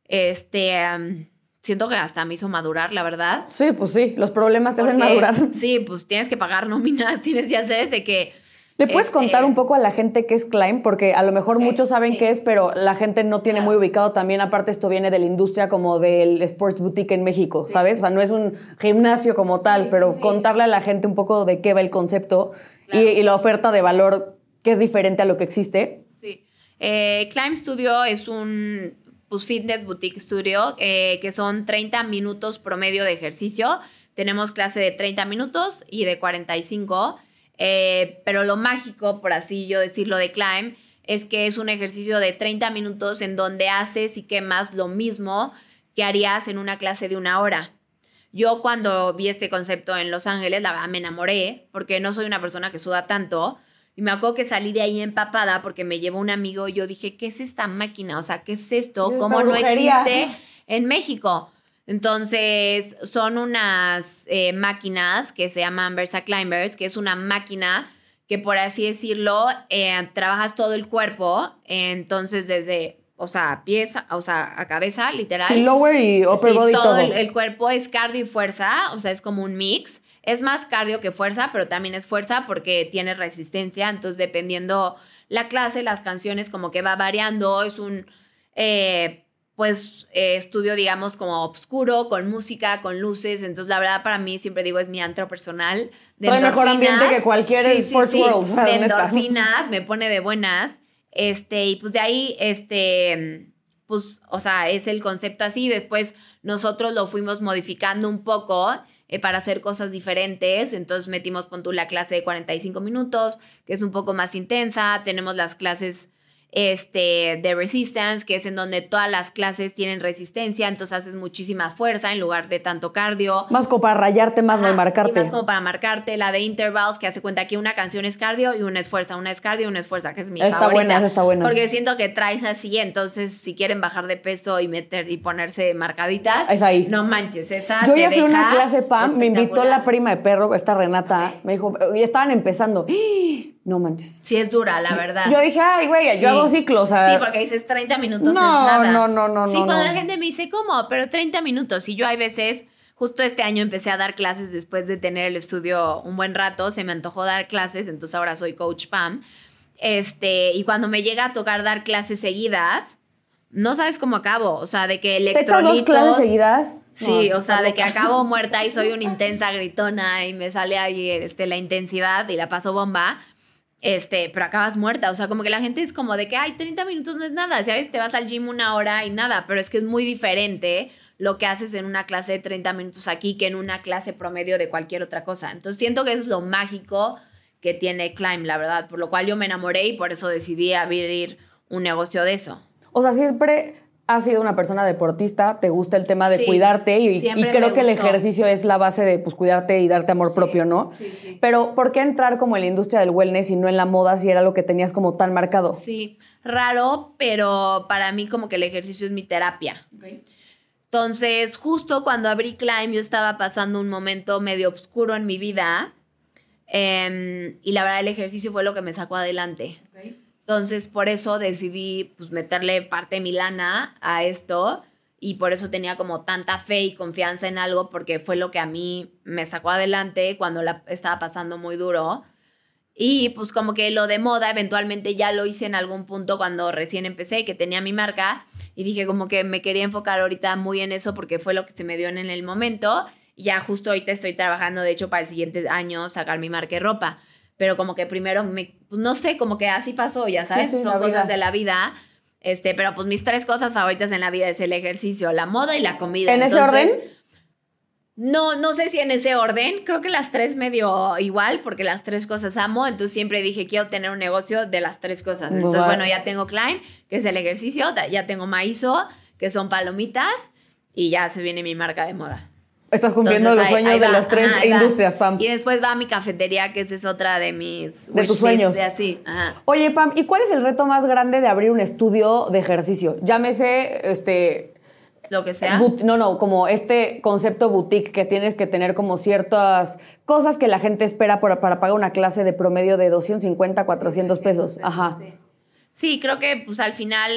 Este, um, siento que hasta me hizo madurar, la verdad. Sí, pues sí, los problemas te hacen madurar. Sí, pues tienes que pagar nóminas, tienes ya sabes de que... ¿Le puedes este, contar un poco a la gente qué es Climb? Porque a lo mejor muchos saben sí. qué es, pero la gente no tiene Claro. muy ubicado también. Aparte, esto viene de la industria como del sports boutique en México, ¿sabes? O sea, no es un gimnasio como tal, sí, pero contarle a la gente un poco de qué va el concepto y la oferta de valor que es diferente a lo que existe. Sí. Eh, Climb Studio es un pues, fitness boutique studio eh, que son 30 minutos promedio de ejercicio. Tenemos clase de 30 minutos y de 45. eh, pero lo mágico, por así yo decirlo, de Climb es que es un ejercicio de 30 minutos en donde haces y quemas lo mismo que harías en una clase de una hora. Yo cuando vi este concepto en Los Ángeles, la me enamoré, porque no soy una persona que suda tanto. Y me acuerdo que salí de ahí empapada porque me llevó un amigo y yo dije, ¿qué es esta máquina? O sea, ¿qué es esto? Es ¿Cómo no existe en México? Entonces, son unas eh, máquinas que se llaman Versa Climbers, que es una máquina que, por así decirlo, eh, trabajas todo el cuerpo. Entonces, desde, o sea, pies, o sea, a cabeza, literal. Sí, lower y upper Sí, body todo. El, el cuerpo es cardio y fuerza, o sea, es como un mix. Es más cardio que fuerza, pero también es fuerza porque tiene resistencia. Entonces, dependiendo la clase, las canciones, como que va variando. Es un, eh, pues, eh, estudio, digamos, como oscuro, con música, con luces. Entonces, la verdad, para mí, siempre digo, es mi antro personal. De mejor ambiente que cualquier Sports De neta. endorfinas, me pone de buenas. Este, y pues de ahí, este, pues, o sea, es el concepto así. Después nosotros lo fuimos modificando un poco eh, para hacer cosas diferentes. Entonces metimos, pon tú, la clase de 45 minutos, que es un poco más intensa. Tenemos las clases este, de resistance, que es en donde todas las clases tienen resistencia, entonces haces muchísima fuerza en lugar de tanto cardio. Más como para rayarte más, no Ajá, marcarte. Y más como para marcarte la de intervals, que hace cuenta que una canción es cardio y una es fuerza, una es cardio y una es fuerza, que es mi Está favorita. buena, está buena. Porque siento que traes así, entonces si quieren bajar de peso y meter y ponerse marcaditas, Es ahí. no manches, esa Yo ya fui a una clase PAM, me invitó la prima de perro, esta Renata, me dijo, y estaban empezando. ¡Ah! No manches. Sí es dura, la verdad. Yo dije, ay, güey, Sí. yo hago ciclos. Sea, Sí, porque dices 30 minutos No, es nada. no, no, no, Sí, no, cuando no. la gente me dice, ¿cómo? Pero 30 minutos. Y yo hay veces, justo este año empecé a dar clases después de tener el estudio un buen rato, se me antojó dar clases, entonces ahora soy coach PAM. Este, y cuando me llega a tocar dar clases seguidas, no sabes cómo acabo. O sea, de que ¿Te echas dos electrolitos. clases seguidas? Sí, No, o sea, de que acabo muerta y soy una intensa gritona y me sale ahí este, la intensidad y la paso bomba. Este, pero acabas muerta. O sea, como que la gente es como de que, ay, 30 minutos no es nada. ¿Sabes? Te vas al gym una hora y nada. Pero es que es muy diferente lo que haces en una clase de 30 minutos aquí que en una clase promedio de cualquier otra cosa. Entonces siento que eso es lo mágico que tiene Climb, la verdad. Por lo cual yo me enamoré y por eso decidí abrir un negocio de eso. O sea, siempre has sido una persona deportista, te gusta el tema de Sí, cuidarte y, creo que el ejercicio es la base de pues, cuidarte y darte amor propio, ¿no? sí, sí. Pero ¿por qué entrar como en la industria del wellness y no en la moda si era lo que tenías como tan marcado? Sí, raro, pero para mí como que el ejercicio es mi terapia. Entonces, justo cuando abrí Climb, yo estaba pasando un momento medio oscuro en mi vida. em, y la verdad, el ejercicio fue lo que me sacó adelante. Entonces, por eso decidí pues, meterle parte de mi lana a esto. Y por eso tenía como tanta fe y confianza en algo, porque fue lo que a mí me sacó adelante cuando la estaba pasando muy duro. Y pues como que lo de moda eventualmente ya lo hice en algún punto cuando recién empecé, que tenía mi marca. Y dije como que me quería enfocar ahorita muy en eso porque fue lo que se me dio en el momento. Y ya justo ahorita estoy trabajando, de hecho, para el siguiente año sacar mi marca de ropa. Pero como que primero, me, pues no sé, como que así pasó, ya sabes, Sí, sí, son cosas vida. de la vida. Este, pero pues mis tres cosas favoritas en la vida es el ejercicio, la moda y la comida. ¿En ese orden? no, no sé si en ese orden. Creo que las tres medio igual, porque las tres cosas amo. Entonces siempre dije, quiero tener un negocio de las tres cosas. Entonces, bueno, ya tengo Climb, que es el ejercicio. Ya tengo Maizo, que son palomitas. Y ya se viene mi marca de moda. Estás cumpliendo Entonces, los ahí- sueños ahí de las tres ajá, industrias, Pam. Y después va mi cafetería, que esa es otra de mis... De tus sueños. De así, ajá. Oye, Pam, ¿y cuál es el reto más grande de abrir un estudio de ejercicio? Llámese, este, Lo que sea. no, no, como este concepto boutique que tienes que tener como ciertas cosas que la gente espera para, para pagar una clase de promedio de 250, 400 pesos. Ajá. Sí. Sí, creo que pues al final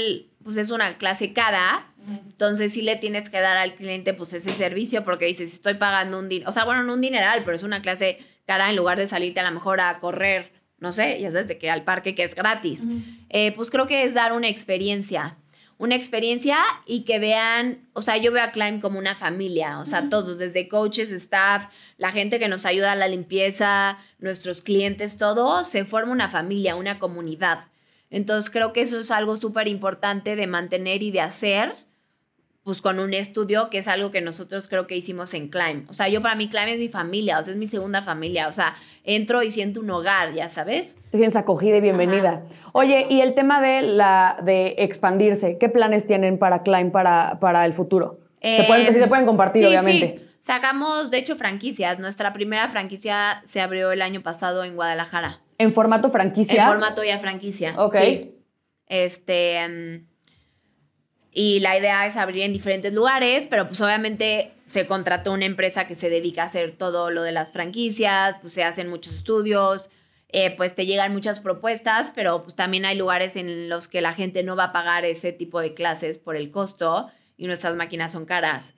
pues es una clase cara, entonces sí le tienes que dar al cliente pues ese servicio porque dices, estoy pagando un dinero, o sea, bueno, no un dineral, pero es una clase cara en lugar de salirte a lo mejor a correr, no sé, ya sabes, de que al parque que es gratis. Eh, pues creo que es dar una experiencia, una experiencia y que vean, o sea, yo veo a Climb como una familia, o sea, todos, desde coaches, staff, la gente que nos ayuda a la limpieza, nuestros clientes, todo, se forma una familia, una comunidad. Entonces creo que eso es algo súper importante de mantener y de hacer, pues con un estudio, que es algo que nosotros creo que hicimos en Climb. O sea, yo para mí Climb es mi familia, o sea, es mi segunda familia. O sea, entro y siento un hogar, ya sabes. Te sientes acogida y bienvenida. Oye, y el tema de la de expandirse, ¿qué planes tienen para Climb para, para el futuro? se pueden, Eh, sí se pueden compartir, sí, obviamente. sí. Sacamos, de hecho, franquicias. Nuestra primera franquicia se abrió el año pasado en Guadalajara. En formato franquicia. En formato ya franquicia. Ok. Sí. Este. mm, y la idea es abrir en diferentes lugares, pero pues obviamente se contrató una empresa que se dedica a hacer todo lo de las franquicias, pues se hacen muchos estudios, eh, pues te llegan muchas propuestas, pero pues también hay lugares en los que la gente no va a pagar ese tipo de clases por el costo y nuestras máquinas son caras.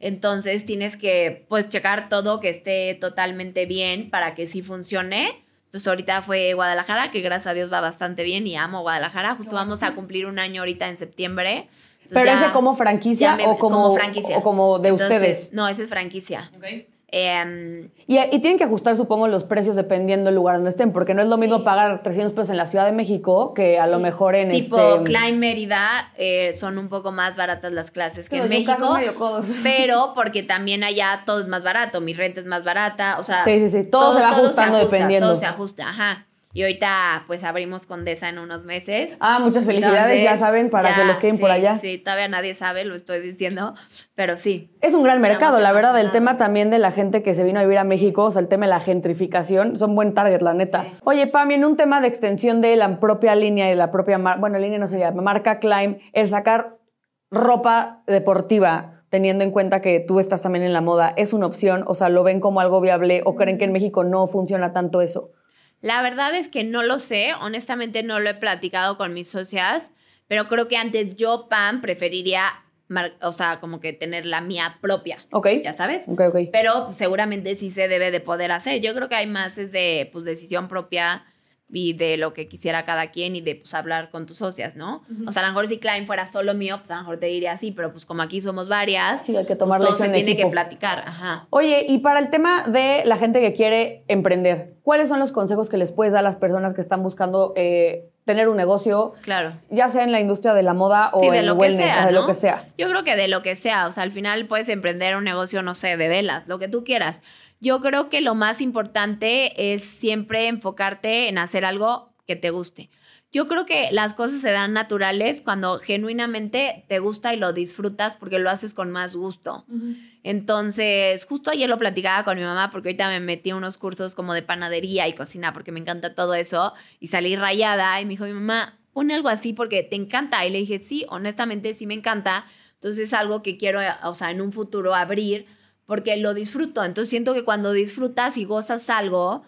Entonces tienes que pues checar todo que esté totalmente bien para que sí funcione. Entonces ahorita fue Guadalajara, que gracias a Dios va bastante bien y amo Guadalajara. Justo vamos a cumplir un año ahorita en septiembre. Entonces, ¿Pero ya- ese como franquicia me- o como, franquicia. o como de Entonces, ustedes? No, ese es franquicia. Em, Y, y tienen que ajustar, supongo, los precios dependiendo del lugar donde estén, porque no es lo mismo pagar 300 pesos en la Ciudad de México que a lo mejor en tipo este... Climb Mérida eh, son un poco más baratas las clases que en México. Pero porque también allá todo es más barato, mi renta es más barata, o sea, Sí, sí, sí, todo se va ajustando ajusta, dependiendo. Todo se ajusta, ajá. Y ahorita pues abrimos Condesa en unos meses. Ah, muchas felicidades, ya saben, para ya, que los queden por allá. Sí, todavía nadie sabe, lo estoy diciendo, pero sí. Es un gran mercado, la verdad, el tema también de la gente que se vino a vivir a México, o sea, el tema de la gentrificación, son buen target, la neta. Sí. Oye, Pam, y en un tema de extensión de la propia línea y de la propia, bueno, línea no sería, marca Climb, el sacar ropa deportiva, teniendo en cuenta que tú estás también en la moda, ¿es una opción? O sea, ¿lo ven como algo viable o creen que en México no funciona tanto eso? La verdad es que no lo sé, honestamente no lo he platicado con mis socias, pero creo que antes yo, Pam, preferiría, o sea, como que tener la mía propia, ¿Ok? ya sabes. Ok, ok. Pero pues, seguramente sí se debe de poder hacer. Yo creo que hay más es de pues, decisión propia y de lo que quisiera cada quien y de pues hablar con tus socias, ¿no? O sea, a lo mejor si Klein fuera solo mío, pues a lo mejor te diría así, pero pues como aquí somos varias, Sí, hay que tomar pues todo se tiene que platicar, ajá. Oye, y para el tema de la gente que quiere emprender, ¿cuáles son los consejos que les puedes dar a las personas que están buscando eh, tener un negocio, Claro. ya sea en la industria de la moda o Sí, de en lo que wellness, sea, o de ¿no? lo que sea? Yo creo que de lo que sea, o sea, al final puedes emprender un negocio, no sé, de velas, lo que tú quieras. Yo creo que lo más importante es siempre enfocarte en hacer algo que te guste. Yo creo que las cosas se dan naturales cuando genuinamente te gusta y lo disfrutas porque lo haces con más gusto. Entonces, justo ayer lo platicaba con mi mamá porque ahorita me metí unos cursos como de panadería y cocina porque me encanta todo eso y salí rayada y me dijo mi mamá, pon algo así porque te encanta. Y le dije, sí, honestamente sí me encanta. Entonces es algo que quiero, o sea, en un futuro abrir porque lo disfruto. Entonces siento que cuando disfrutas y gozas algo,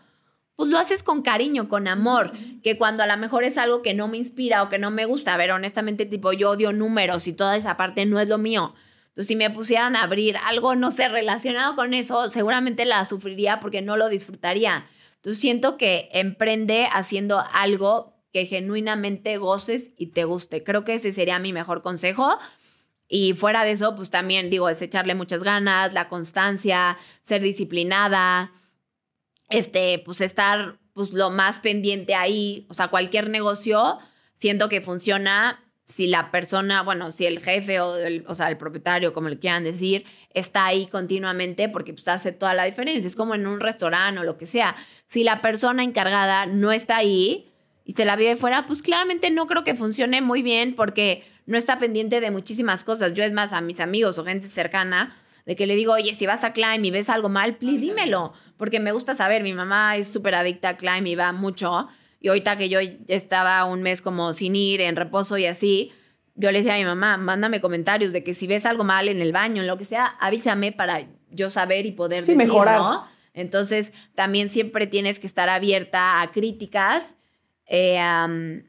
pues lo haces con cariño, con amor, que cuando a lo mejor es algo que no me inspira o que no me gusta, a ver, honestamente, tipo, yo odio números y toda esa parte no es lo mío. Entonces, si me pusieran a abrir algo, no sé, relacionado con eso, seguramente la sufriría porque no lo disfrutaría. Entonces, siento que emprende haciendo algo que genuinamente goces y te guste. Creo que ese sería mi mejor consejo. Y fuera de eso, pues también digo, es echarle muchas ganas, la constancia, ser disciplinada, este, pues estar pues lo más pendiente ahí, o sea, cualquier negocio, siento que funciona si la persona, bueno, si el jefe o, el, o sea, el propietario, como le quieran decir, está ahí continuamente porque pues hace toda la diferencia. Es como en un restaurante o lo que sea. Si la persona encargada no está ahí y se la vive fuera, pues claramente no creo que funcione muy bien porque no está pendiente de muchísimas cosas. Yo es más a mis amigos o gente cercana de que le digo, oye, si vas a Climb y ves algo mal, please dímelo, porque me gusta saber. Mi mamá es súper adicta a Climb y va mucho. Y ahorita que yo estaba un mes como sin ir, en reposo y así, yo le decía a mi mamá, mándame comentarios de que si ves algo mal en el baño, en lo que sea, avísame para yo saber y poder Sí, decir, mejorar. ¿no? Entonces, también siempre tienes que estar abierta a críticas eh,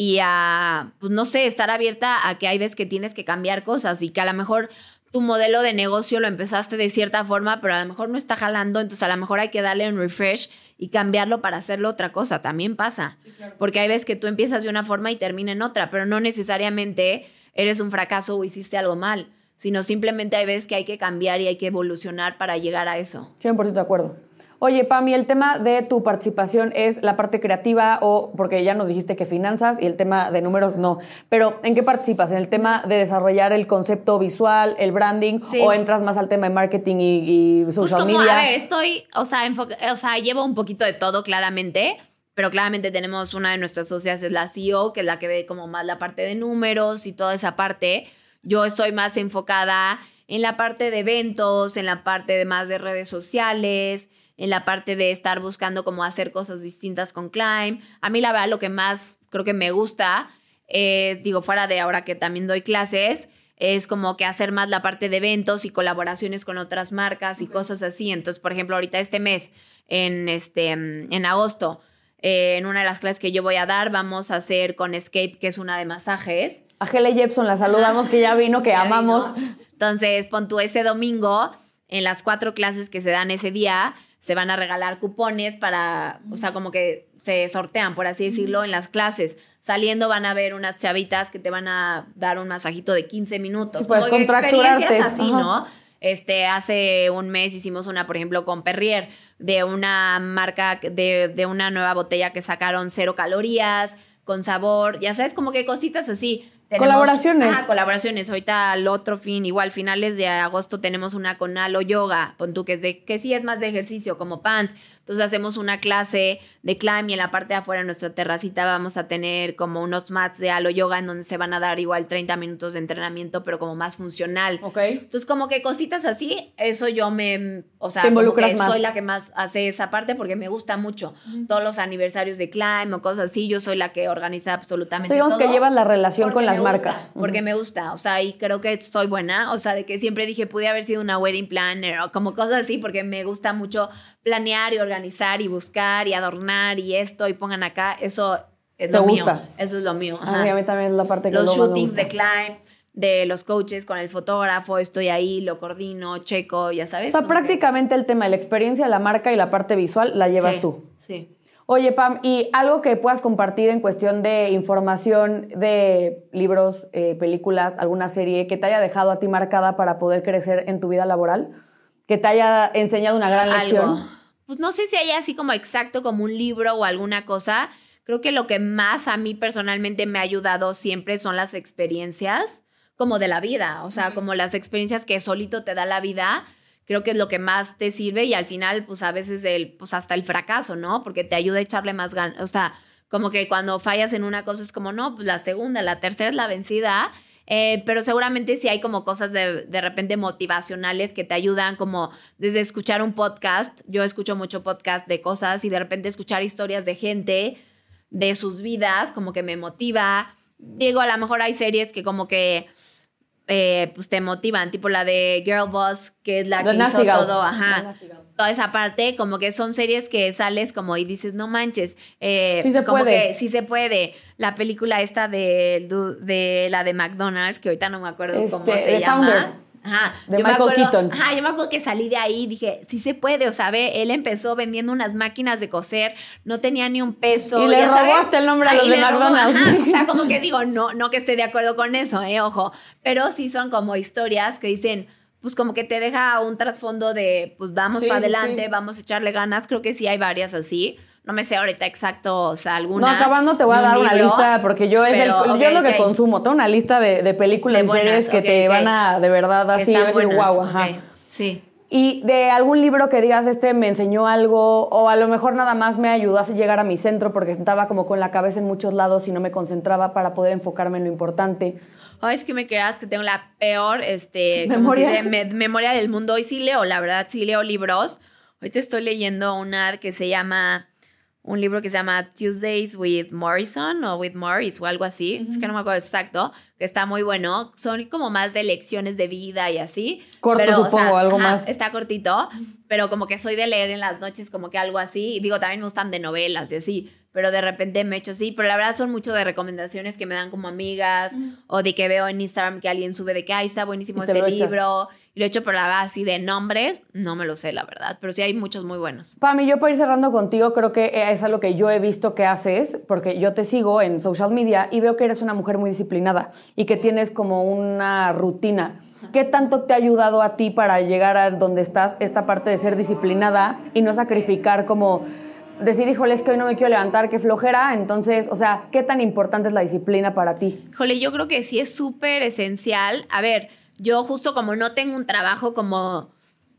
y a, pues no sé, estar abierta a que hay veces que tienes que cambiar cosas y que a lo mejor tu modelo de negocio lo empezaste de cierta forma, pero a lo mejor no está jalando, entonces a lo mejor hay que darle un refresh y cambiarlo para hacerlo otra cosa. También pasa. Porque hay veces que tú empiezas de una forma y termina en otra, pero no necesariamente eres un fracaso o hiciste algo mal, sino simplemente hay veces que hay que cambiar y hay que evolucionar para llegar a eso. 100% de acuerdo. Oye, Pami, el tema de tu participación es la parte creativa o, porque ya nos dijiste que finanzas y el tema de números no, pero ¿en qué participas? ¿En el tema de desarrollar el concepto visual, el branding Sí. o entras más al tema de marketing y, y Pues social como, media? a ver, estoy, o sea, o sea, llevo un poquito de todo claramente, pero claramente tenemos una de nuestras socias, es la CEO, que es la que ve como más la parte de números y toda esa parte. Yo estoy más enfocada en la parte de eventos, en la parte de más de redes sociales, en la parte de estar buscando cómo hacer cosas distintas con Climb. A mí la verdad lo que más creo que me gusta es, digo, fuera de ahora que también doy clases, es como que hacer más la parte de eventos y colaboraciones con otras marcas y cosas así. Entonces, por ejemplo, ahorita este mes, en, este, mm, en agosto, eh, en una de las clases que yo voy a dar, vamos a hacer con Escape, que es una de masajes. A Hele Jepson la saludamos, que ya vino, que Ya amamos. vino. Entonces, pon tú ese domingo, en las cuatro clases que se dan ese día, se van a regalar cupones para, o sea, como que se sortean, por así decirlo, en las clases. Saliendo van a ver unas chavitas que te van a dar un masajito de 15 minutos. Sí, como experiencias así, Ajá. ¿no? Este, hace un mes hicimos una, por ejemplo, con Perrier, de una marca, de, de una nueva botella que sacaron cero calorías, con sabor, ya sabes, como que cositas así. Colaboraciones. Ah, colaboraciones. Ahorita al otro fin, igual finales de agosto tenemos una con Alo Yoga, pon tú que es de, que sí es más de ejercicio, como pants. Entonces hacemos una clase de climb y en la parte de afuera, en nuestra terracita, vamos a tener como unos mats de Alo Yoga en donde se van a dar igual 30 minutos de entrenamiento, pero como más funcional. Ok. Entonces, como que cositas así, eso yo me, o sea, Te como involucras que más. soy la que más hace esa parte porque me gusta mucho. Todos los aniversarios de Climb o cosas así, yo soy la que organiza O absolutamente sea, digamos todo. que llevas la relación con las gusta, marcas. Porque Ujú. me gusta, o sea, y creo que estoy buena, o sea, de que siempre dije, pude haber sido una wedding planner o como cosas así, porque me gusta mucho planear y organizar y buscar y adornar y esto y pongan acá, eso es ¿Te lo gusta? mío, eso es lo mío. A mí, a mí también es la parte que Los me shootings gusta. de climb, de los coaches con el fotógrafo, estoy ahí, lo coordino, checo, ya sabes. O sea, como que- prácticamente el tema de la experiencia, la marca y la parte visual la llevas Sí, tú. Sí. Oye, Pam, ¿y algo que puedas compartir en cuestión de información de libros, eh, películas, alguna serie que te haya dejado a ti marcada para poder crecer en tu vida laboral? Que te haya enseñado una gran lección. Algo. Pues no sé si haya así como exacto como un libro o alguna cosa. Creo que lo que más a mí personalmente me ha ayudado siempre son las experiencias como de la vida, o sea, como las experiencias que solito te da la vida creo que es lo que más te sirve y al final, pues a veces el, pues hasta el fracaso, ¿no? Porque te ayuda a echarle más ganas, o sea, como que cuando fallas en una cosa es como, no, pues la segunda, la tercera es la vencida. Eh, pero seguramente sí hay como cosas de, de repente motivacionales que te ayudan, como desde escuchar un podcast. Yo escucho mucho podcast de cosas y de repente escuchar historias de gente, de sus vidas, como que me motiva. Digo, a lo mejor hay series que como que eh, pues te motivan, tipo la de Girl Boss, que es la que hizo todo, ajá. Toda esa parte, como que son series que sales como y dices, no manches. Eh, sí se como puede. Que sí se puede. La película esta de, de la de McDonald's, que ahorita no me acuerdo cómo Este, se The llama. Founder. Ajá. De yo me Michael acuerdo- Keaton. Ajá, yo me acuerdo que salí de ahí y dije, sí se puede, o sea, ve, él empezó vendiendo unas máquinas de coser, no tenía ni un peso. Y le ya robó hasta el nombre a los de robó, McDonald's. ajá, o sea, como que digo, no, no que esté de acuerdo con eso, eh, ojo, pero sí son como historias que dicen, pues como que te deja un trasfondo de, pues vamos Sí, para adelante, sí. vamos a echarle ganas, creo que sí hay varias así. No me sé ahorita exacto, o sea, alguna. No, acabando te voy a dar una lista porque yo es, el- pero, yo es lo que consumo. Tengo una lista de, de películas De y series que ok, te van a, de verdad, así, están decir, wow, ajá. Sí. Y de algún libro que digas, este me enseñó algo, o a lo mejor nada más me ayudó a llegar a mi centro porque estaba como con la cabeza en muchos lados y no me concentraba para poder enfocarme en lo importante. Ay, es que me creas que tengo la peor este, ¿cómo Memoria. dice? Me- memoria del mundo. Hoy sí leo, la verdad, sí leo libros. Hoy te estoy leyendo una que se llama, un libro que se llama Tuesdays with Morrison o with Morris o algo así. Es que no me acuerdo exacto, que está muy bueno. Son como más de lecciones de vida y así. Corto, Pero, o supongo, sea, algo ajá, más. Está cortito, pero como que soy de leer en las noches como que algo así. Y digo, también me gustan de novelas y así. Pero de repente me echo así. Pero la verdad son mucho de recomendaciones que me dan como amigas o de que veo en Instagram que alguien sube de que, ay, está buenísimo este lo echas. Lo he hecho por la base así de nombres. No me lo sé, la verdad. Pero sí hay muchos muy buenos. Pami, yo para ir cerrando contigo, creo que es algo que yo he visto que haces, porque yo te sigo en social media y veo que eres una mujer muy disciplinada y que tienes como una rutina. ¿Qué tanto te ha ayudado a ti para llegar a donde estás esta parte de ser disciplinada y no sacrificar como decir, híjole, es que hoy no me quiero levantar, qué flojera? Entonces, o sea, ¿qué tan importante es la disciplina para ti? Híjole, yo creo que sí es súper esencial. A ver, yo justo como no tengo un trabajo como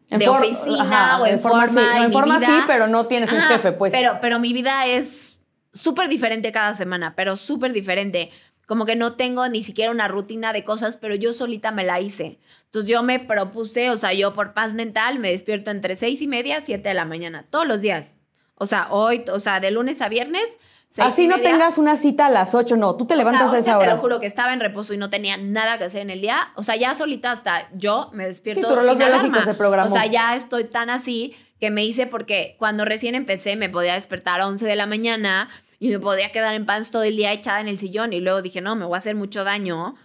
de oficina ajá, o en, en forma sí, en forma vida- sí, pero no tienes un jefe, pues. Pero, pero mi vida es súper diferente cada semana, pero súper diferente. Como que no tengo ni siquiera una rutina de cosas, pero yo solita me la hice. Entonces yo me propuse, o sea, yo por paz mental me despierto entre seis y media, siete de la mañana, todos los días. O sea, hoy, o sea, de lunes a viernes. Así no tengas una cita a las 8, no, tú te O sea, levantas a esa hora. Te lo juro que estaba en reposo y no tenía nada que hacer en el día. O sea, ya solita hasta yo me despierto Sí, sin biológico alarma. se programó. O sea, ya estoy tan así que me hice porque cuando recién empecé me podía despertar a 11 de la mañana y me podía quedar en pants todo el día echada en el sillón y luego dije, no, me voy a hacer mucho daño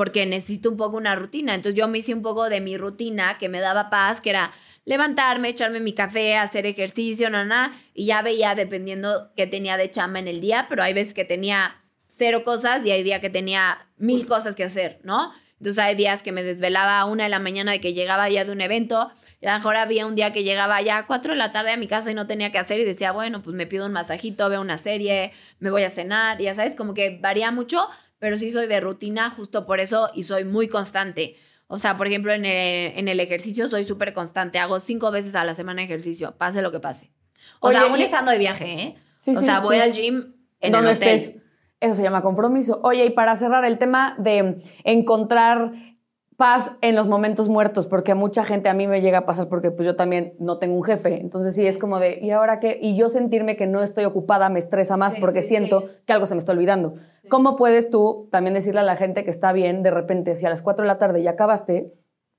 porque necesito un poco una rutina. Entonces yo me hice un poco de mi rutina que me daba paz, que era levantarme, echarme mi café, hacer ejercicio, nada, y ya veía dependiendo qué tenía de chamba en el día, pero hay veces que tenía cero cosas y hay días que tenía mil cosas que hacer, ¿no? Entonces hay días que me desvelaba a una de la mañana de que llegaba ya de un evento, y a lo mejor había un día que llegaba ya a cuatro de la tarde a mi casa y no tenía que hacer y decía, bueno, pues me pido un masajito, veo una serie, me voy a cenar, ya sabes, como que varía mucho, pero sí soy de rutina justo por eso y soy muy constante. O sea, por ejemplo, en el, en el ejercicio soy súper constante. Hago cinco veces a la semana ejercicio, pase lo que pase. O Oye, sea, aún y- estando de viaje, ¿eh? Sí, o sí, sea, voy sí. al gym en el hotel. estés. Eso se llama compromiso. Oye, y para cerrar el tema de encontrar paz en los momentos muertos, porque a mucha gente a mí me llega a pasar porque pues yo también no tengo un jefe, entonces sí es como de, ¿y ahora qué? Y yo sentirme que no estoy ocupada me estresa más Sí, porque sí, siento sí. que algo se me está olvidando. ¿Cómo puedes tú también decirle a la gente que está bien de repente si a las 4 de la tarde ya acabaste,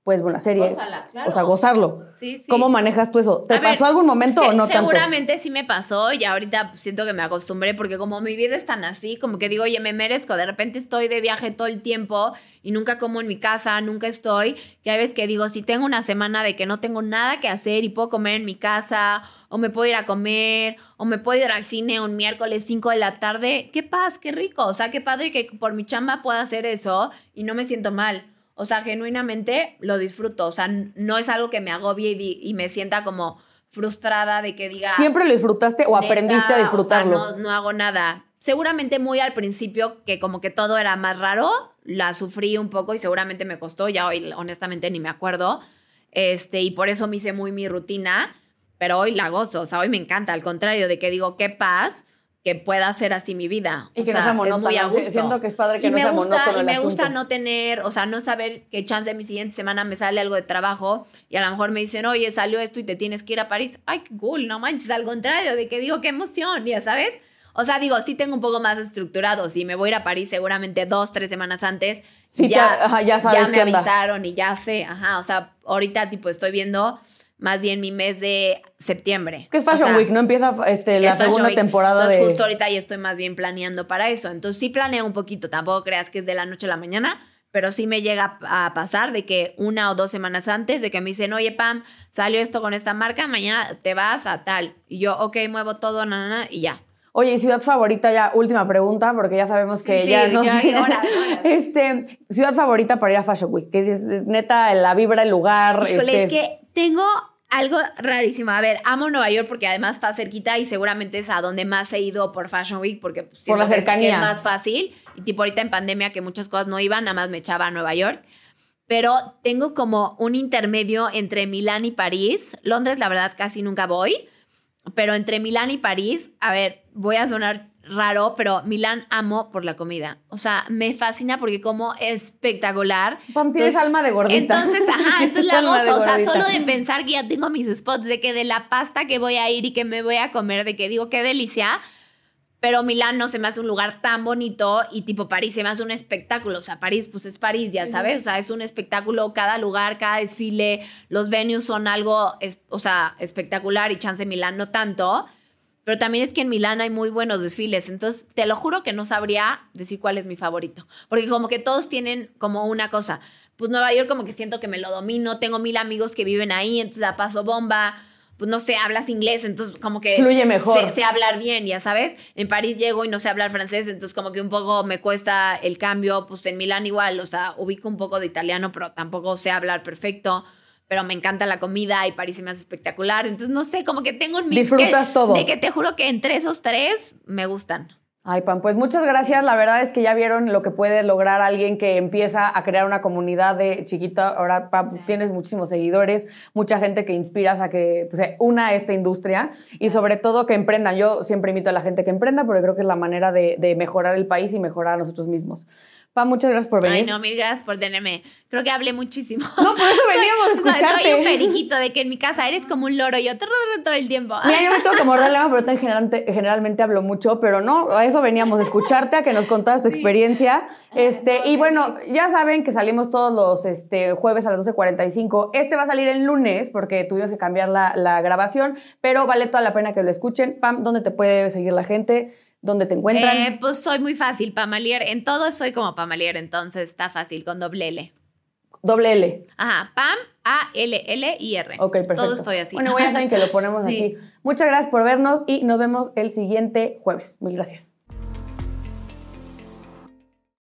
pues una serie. Gózala, claro. O sea, gozarlo. Sí, sí. ¿Cómo manejas tú eso? ¿Te A ver, pasó algún momento se- o no tanto? Seguramente sí me pasó y ahorita siento que me acostumbré porque como mi vida es tan así, como que digo, oye, me merezco, de repente estoy de viaje todo el tiempo y nunca como en mi casa, nunca estoy, hay veces que digo, si tengo una semana de que no tengo nada que hacer y puedo comer en mi casa o me puedo ir a comer o me puedo ir al cine un miércoles 5 de la tarde, qué paz, qué rico, o sea, qué padre que por mi chamba pueda hacer eso y no me siento mal. O sea, genuinamente lo disfruto. O sea, no es algo que me agobie y, me sienta como frustrada de que diga. ¿Siempre lo disfrutaste o aprendiste a disfrutarlo? O sea, no, no hago nada. Seguramente muy al principio, que como que todo era más raro, la sufrí un poco y seguramente me costó. Ya hoy, honestamente, ni me acuerdo. Este, y por eso me hice muy mi rutina. Pero hoy la gozo. O sea, hoy me encanta. Al contrario de que digo, qué paz que pueda ser así mi vida. Y O que no sea, sea es muy a monótono. gusto Siento que es padre que y no me sea gusta, monótono y me gusta no tener, o sea, no saber que chance mi siguiente semana me sale algo de trabajo y a lo mejor me dicen, oye, salió esto y te tienes que ir a París. Ay, qué cool, no manches, al contrario, de que digo, qué emoción, ya sabes. O sea, digo, sí tengo un poco más estructurado. Si me voy a ir a París seguramente dos, tres semanas antes, Sí, te- ajá, ya sabes me qué onda. avisaron y ya sé. Ajá, o sea, ahorita tipo estoy viendo más bien mi mes de septiembre. Que es O Fashion sea, Week, ¿no? Empieza este, la segunda Week. temporada Entonces, de... justo ahorita ya estoy más bien planeando para eso. Entonces, sí planeo un poquito. Tampoco creas que es de la noche a la mañana, pero sí me llega a pasar de que una o dos semanas antes de que me dicen, oye, Pam, salió esto con esta marca, mañana te vas a tal. Y yo, ok, muevo todo, na, na, na, y ya. Oye, ¿y ciudad favorita ya? Última pregunta, porque ya sabemos que Sí, ya sí, no ya hay sé. horas, horas. Este, ciudad favorita para ir a Fashion Week, que es, es neta la vibra, el lugar. Híjole, este, es que tengo algo rarísimo. A ver, amo Nueva York porque además está cerquita y seguramente es a donde más he ido por Fashion Week porque pues, Por la que cercanía. es más fácil. Y tipo ahorita en pandemia que muchas cosas no iban, nada más me echaba a Nueva York. Pero tengo como un intermedio entre Milán y París. Londres, la verdad, casi nunca voy. Pero entre Milán y París, a ver, voy a sonar raro, pero Milán amo por la comida. O sea, me fascina porque como espectacular. Pam, tienes Entonces- alma de gordita. Entonces, ajá, entonces la gozo. O sea, solo de pensar que ya tengo mis spots, de que de la pasta que voy a ir y que me voy a comer, de que digo, qué delicia. Pero Milán no se me hace un lugar tan bonito y tipo París se me hace un espectáculo. O sea, París, pues es París, ya sabes. O sea, es un espectáculo cada lugar, cada desfile. Los venues son algo, es- o sea, espectacular y chance Milán no tanto. Pero también es que en Milán hay muy buenos desfiles. Entonces, te lo juro que no sabría decir cuál es mi favorito. Porque como que todos tienen como una cosa. Pues Nueva York como que siento que me lo domino. Tengo mil amigos que viven ahí, entonces la paso bomba. Pues no sé, hablas inglés, entonces como que... Fluye mejor. Sé, sé hablar bien, ya sabes. En París llego y no sé hablar francés, entonces como que un poco me cuesta el cambio. Pues en Milán igual, o sea, ubico un poco de italiano, pero tampoco sé hablar perfecto. Pero me encanta la comida y París se me hace espectacular. Entonces, no sé, como que tengo un mix Disfrutas que- todo. de que te juro que entre esos tres me gustan. Ay, Pam, pues muchas gracias. La verdad es que ya vieron lo que puede lograr alguien que empieza a crear una comunidad de chiquita. Ahora, Pam, tienes muchísimos seguidores, mucha gente que inspiras a que pues, una a esta industria y sobre todo que emprendan. Yo siempre invito a la gente que emprenda porque creo que es la manera de, de mejorar el país y mejorar a nosotros mismos. Pam, muchas gracias por venir. Ay, no, mil gracias por tenerme. Creo que hablé muchísimo. No, por eso veníamos a Soy- soy- escucharte. Soy un periquito de que en mi casa eres como un loro y yo te rodeo todo el tiempo. Mira, yo me tengo que morder la lengua, pero generalmente, generalmente hablo mucho, pero no, a eso veníamos, a escucharte, a que nos contaras tu experiencia. Este, y bueno, ya saben que salimos todos los este, jueves a las 12.45. Este va a salir el lunes porque tuvimos que cambiar la, la grabación, pero vale toda la pena que lo escuchen. Pam, ¿dónde te puede seguir la gente? ¿Dónde te encuentran? Eh, pues soy muy fácil, Pamalier. En todo soy como Pamalier, entonces está fácil, con doble L. Doble L. Ajá, Pam, A-L-L-I-R. Ok, perfecto. Todo estoy así. Bueno, ya saben que lo ponemos Sí. aquí. Muchas gracias por vernos y nos vemos el siguiente jueves. Mil gracias.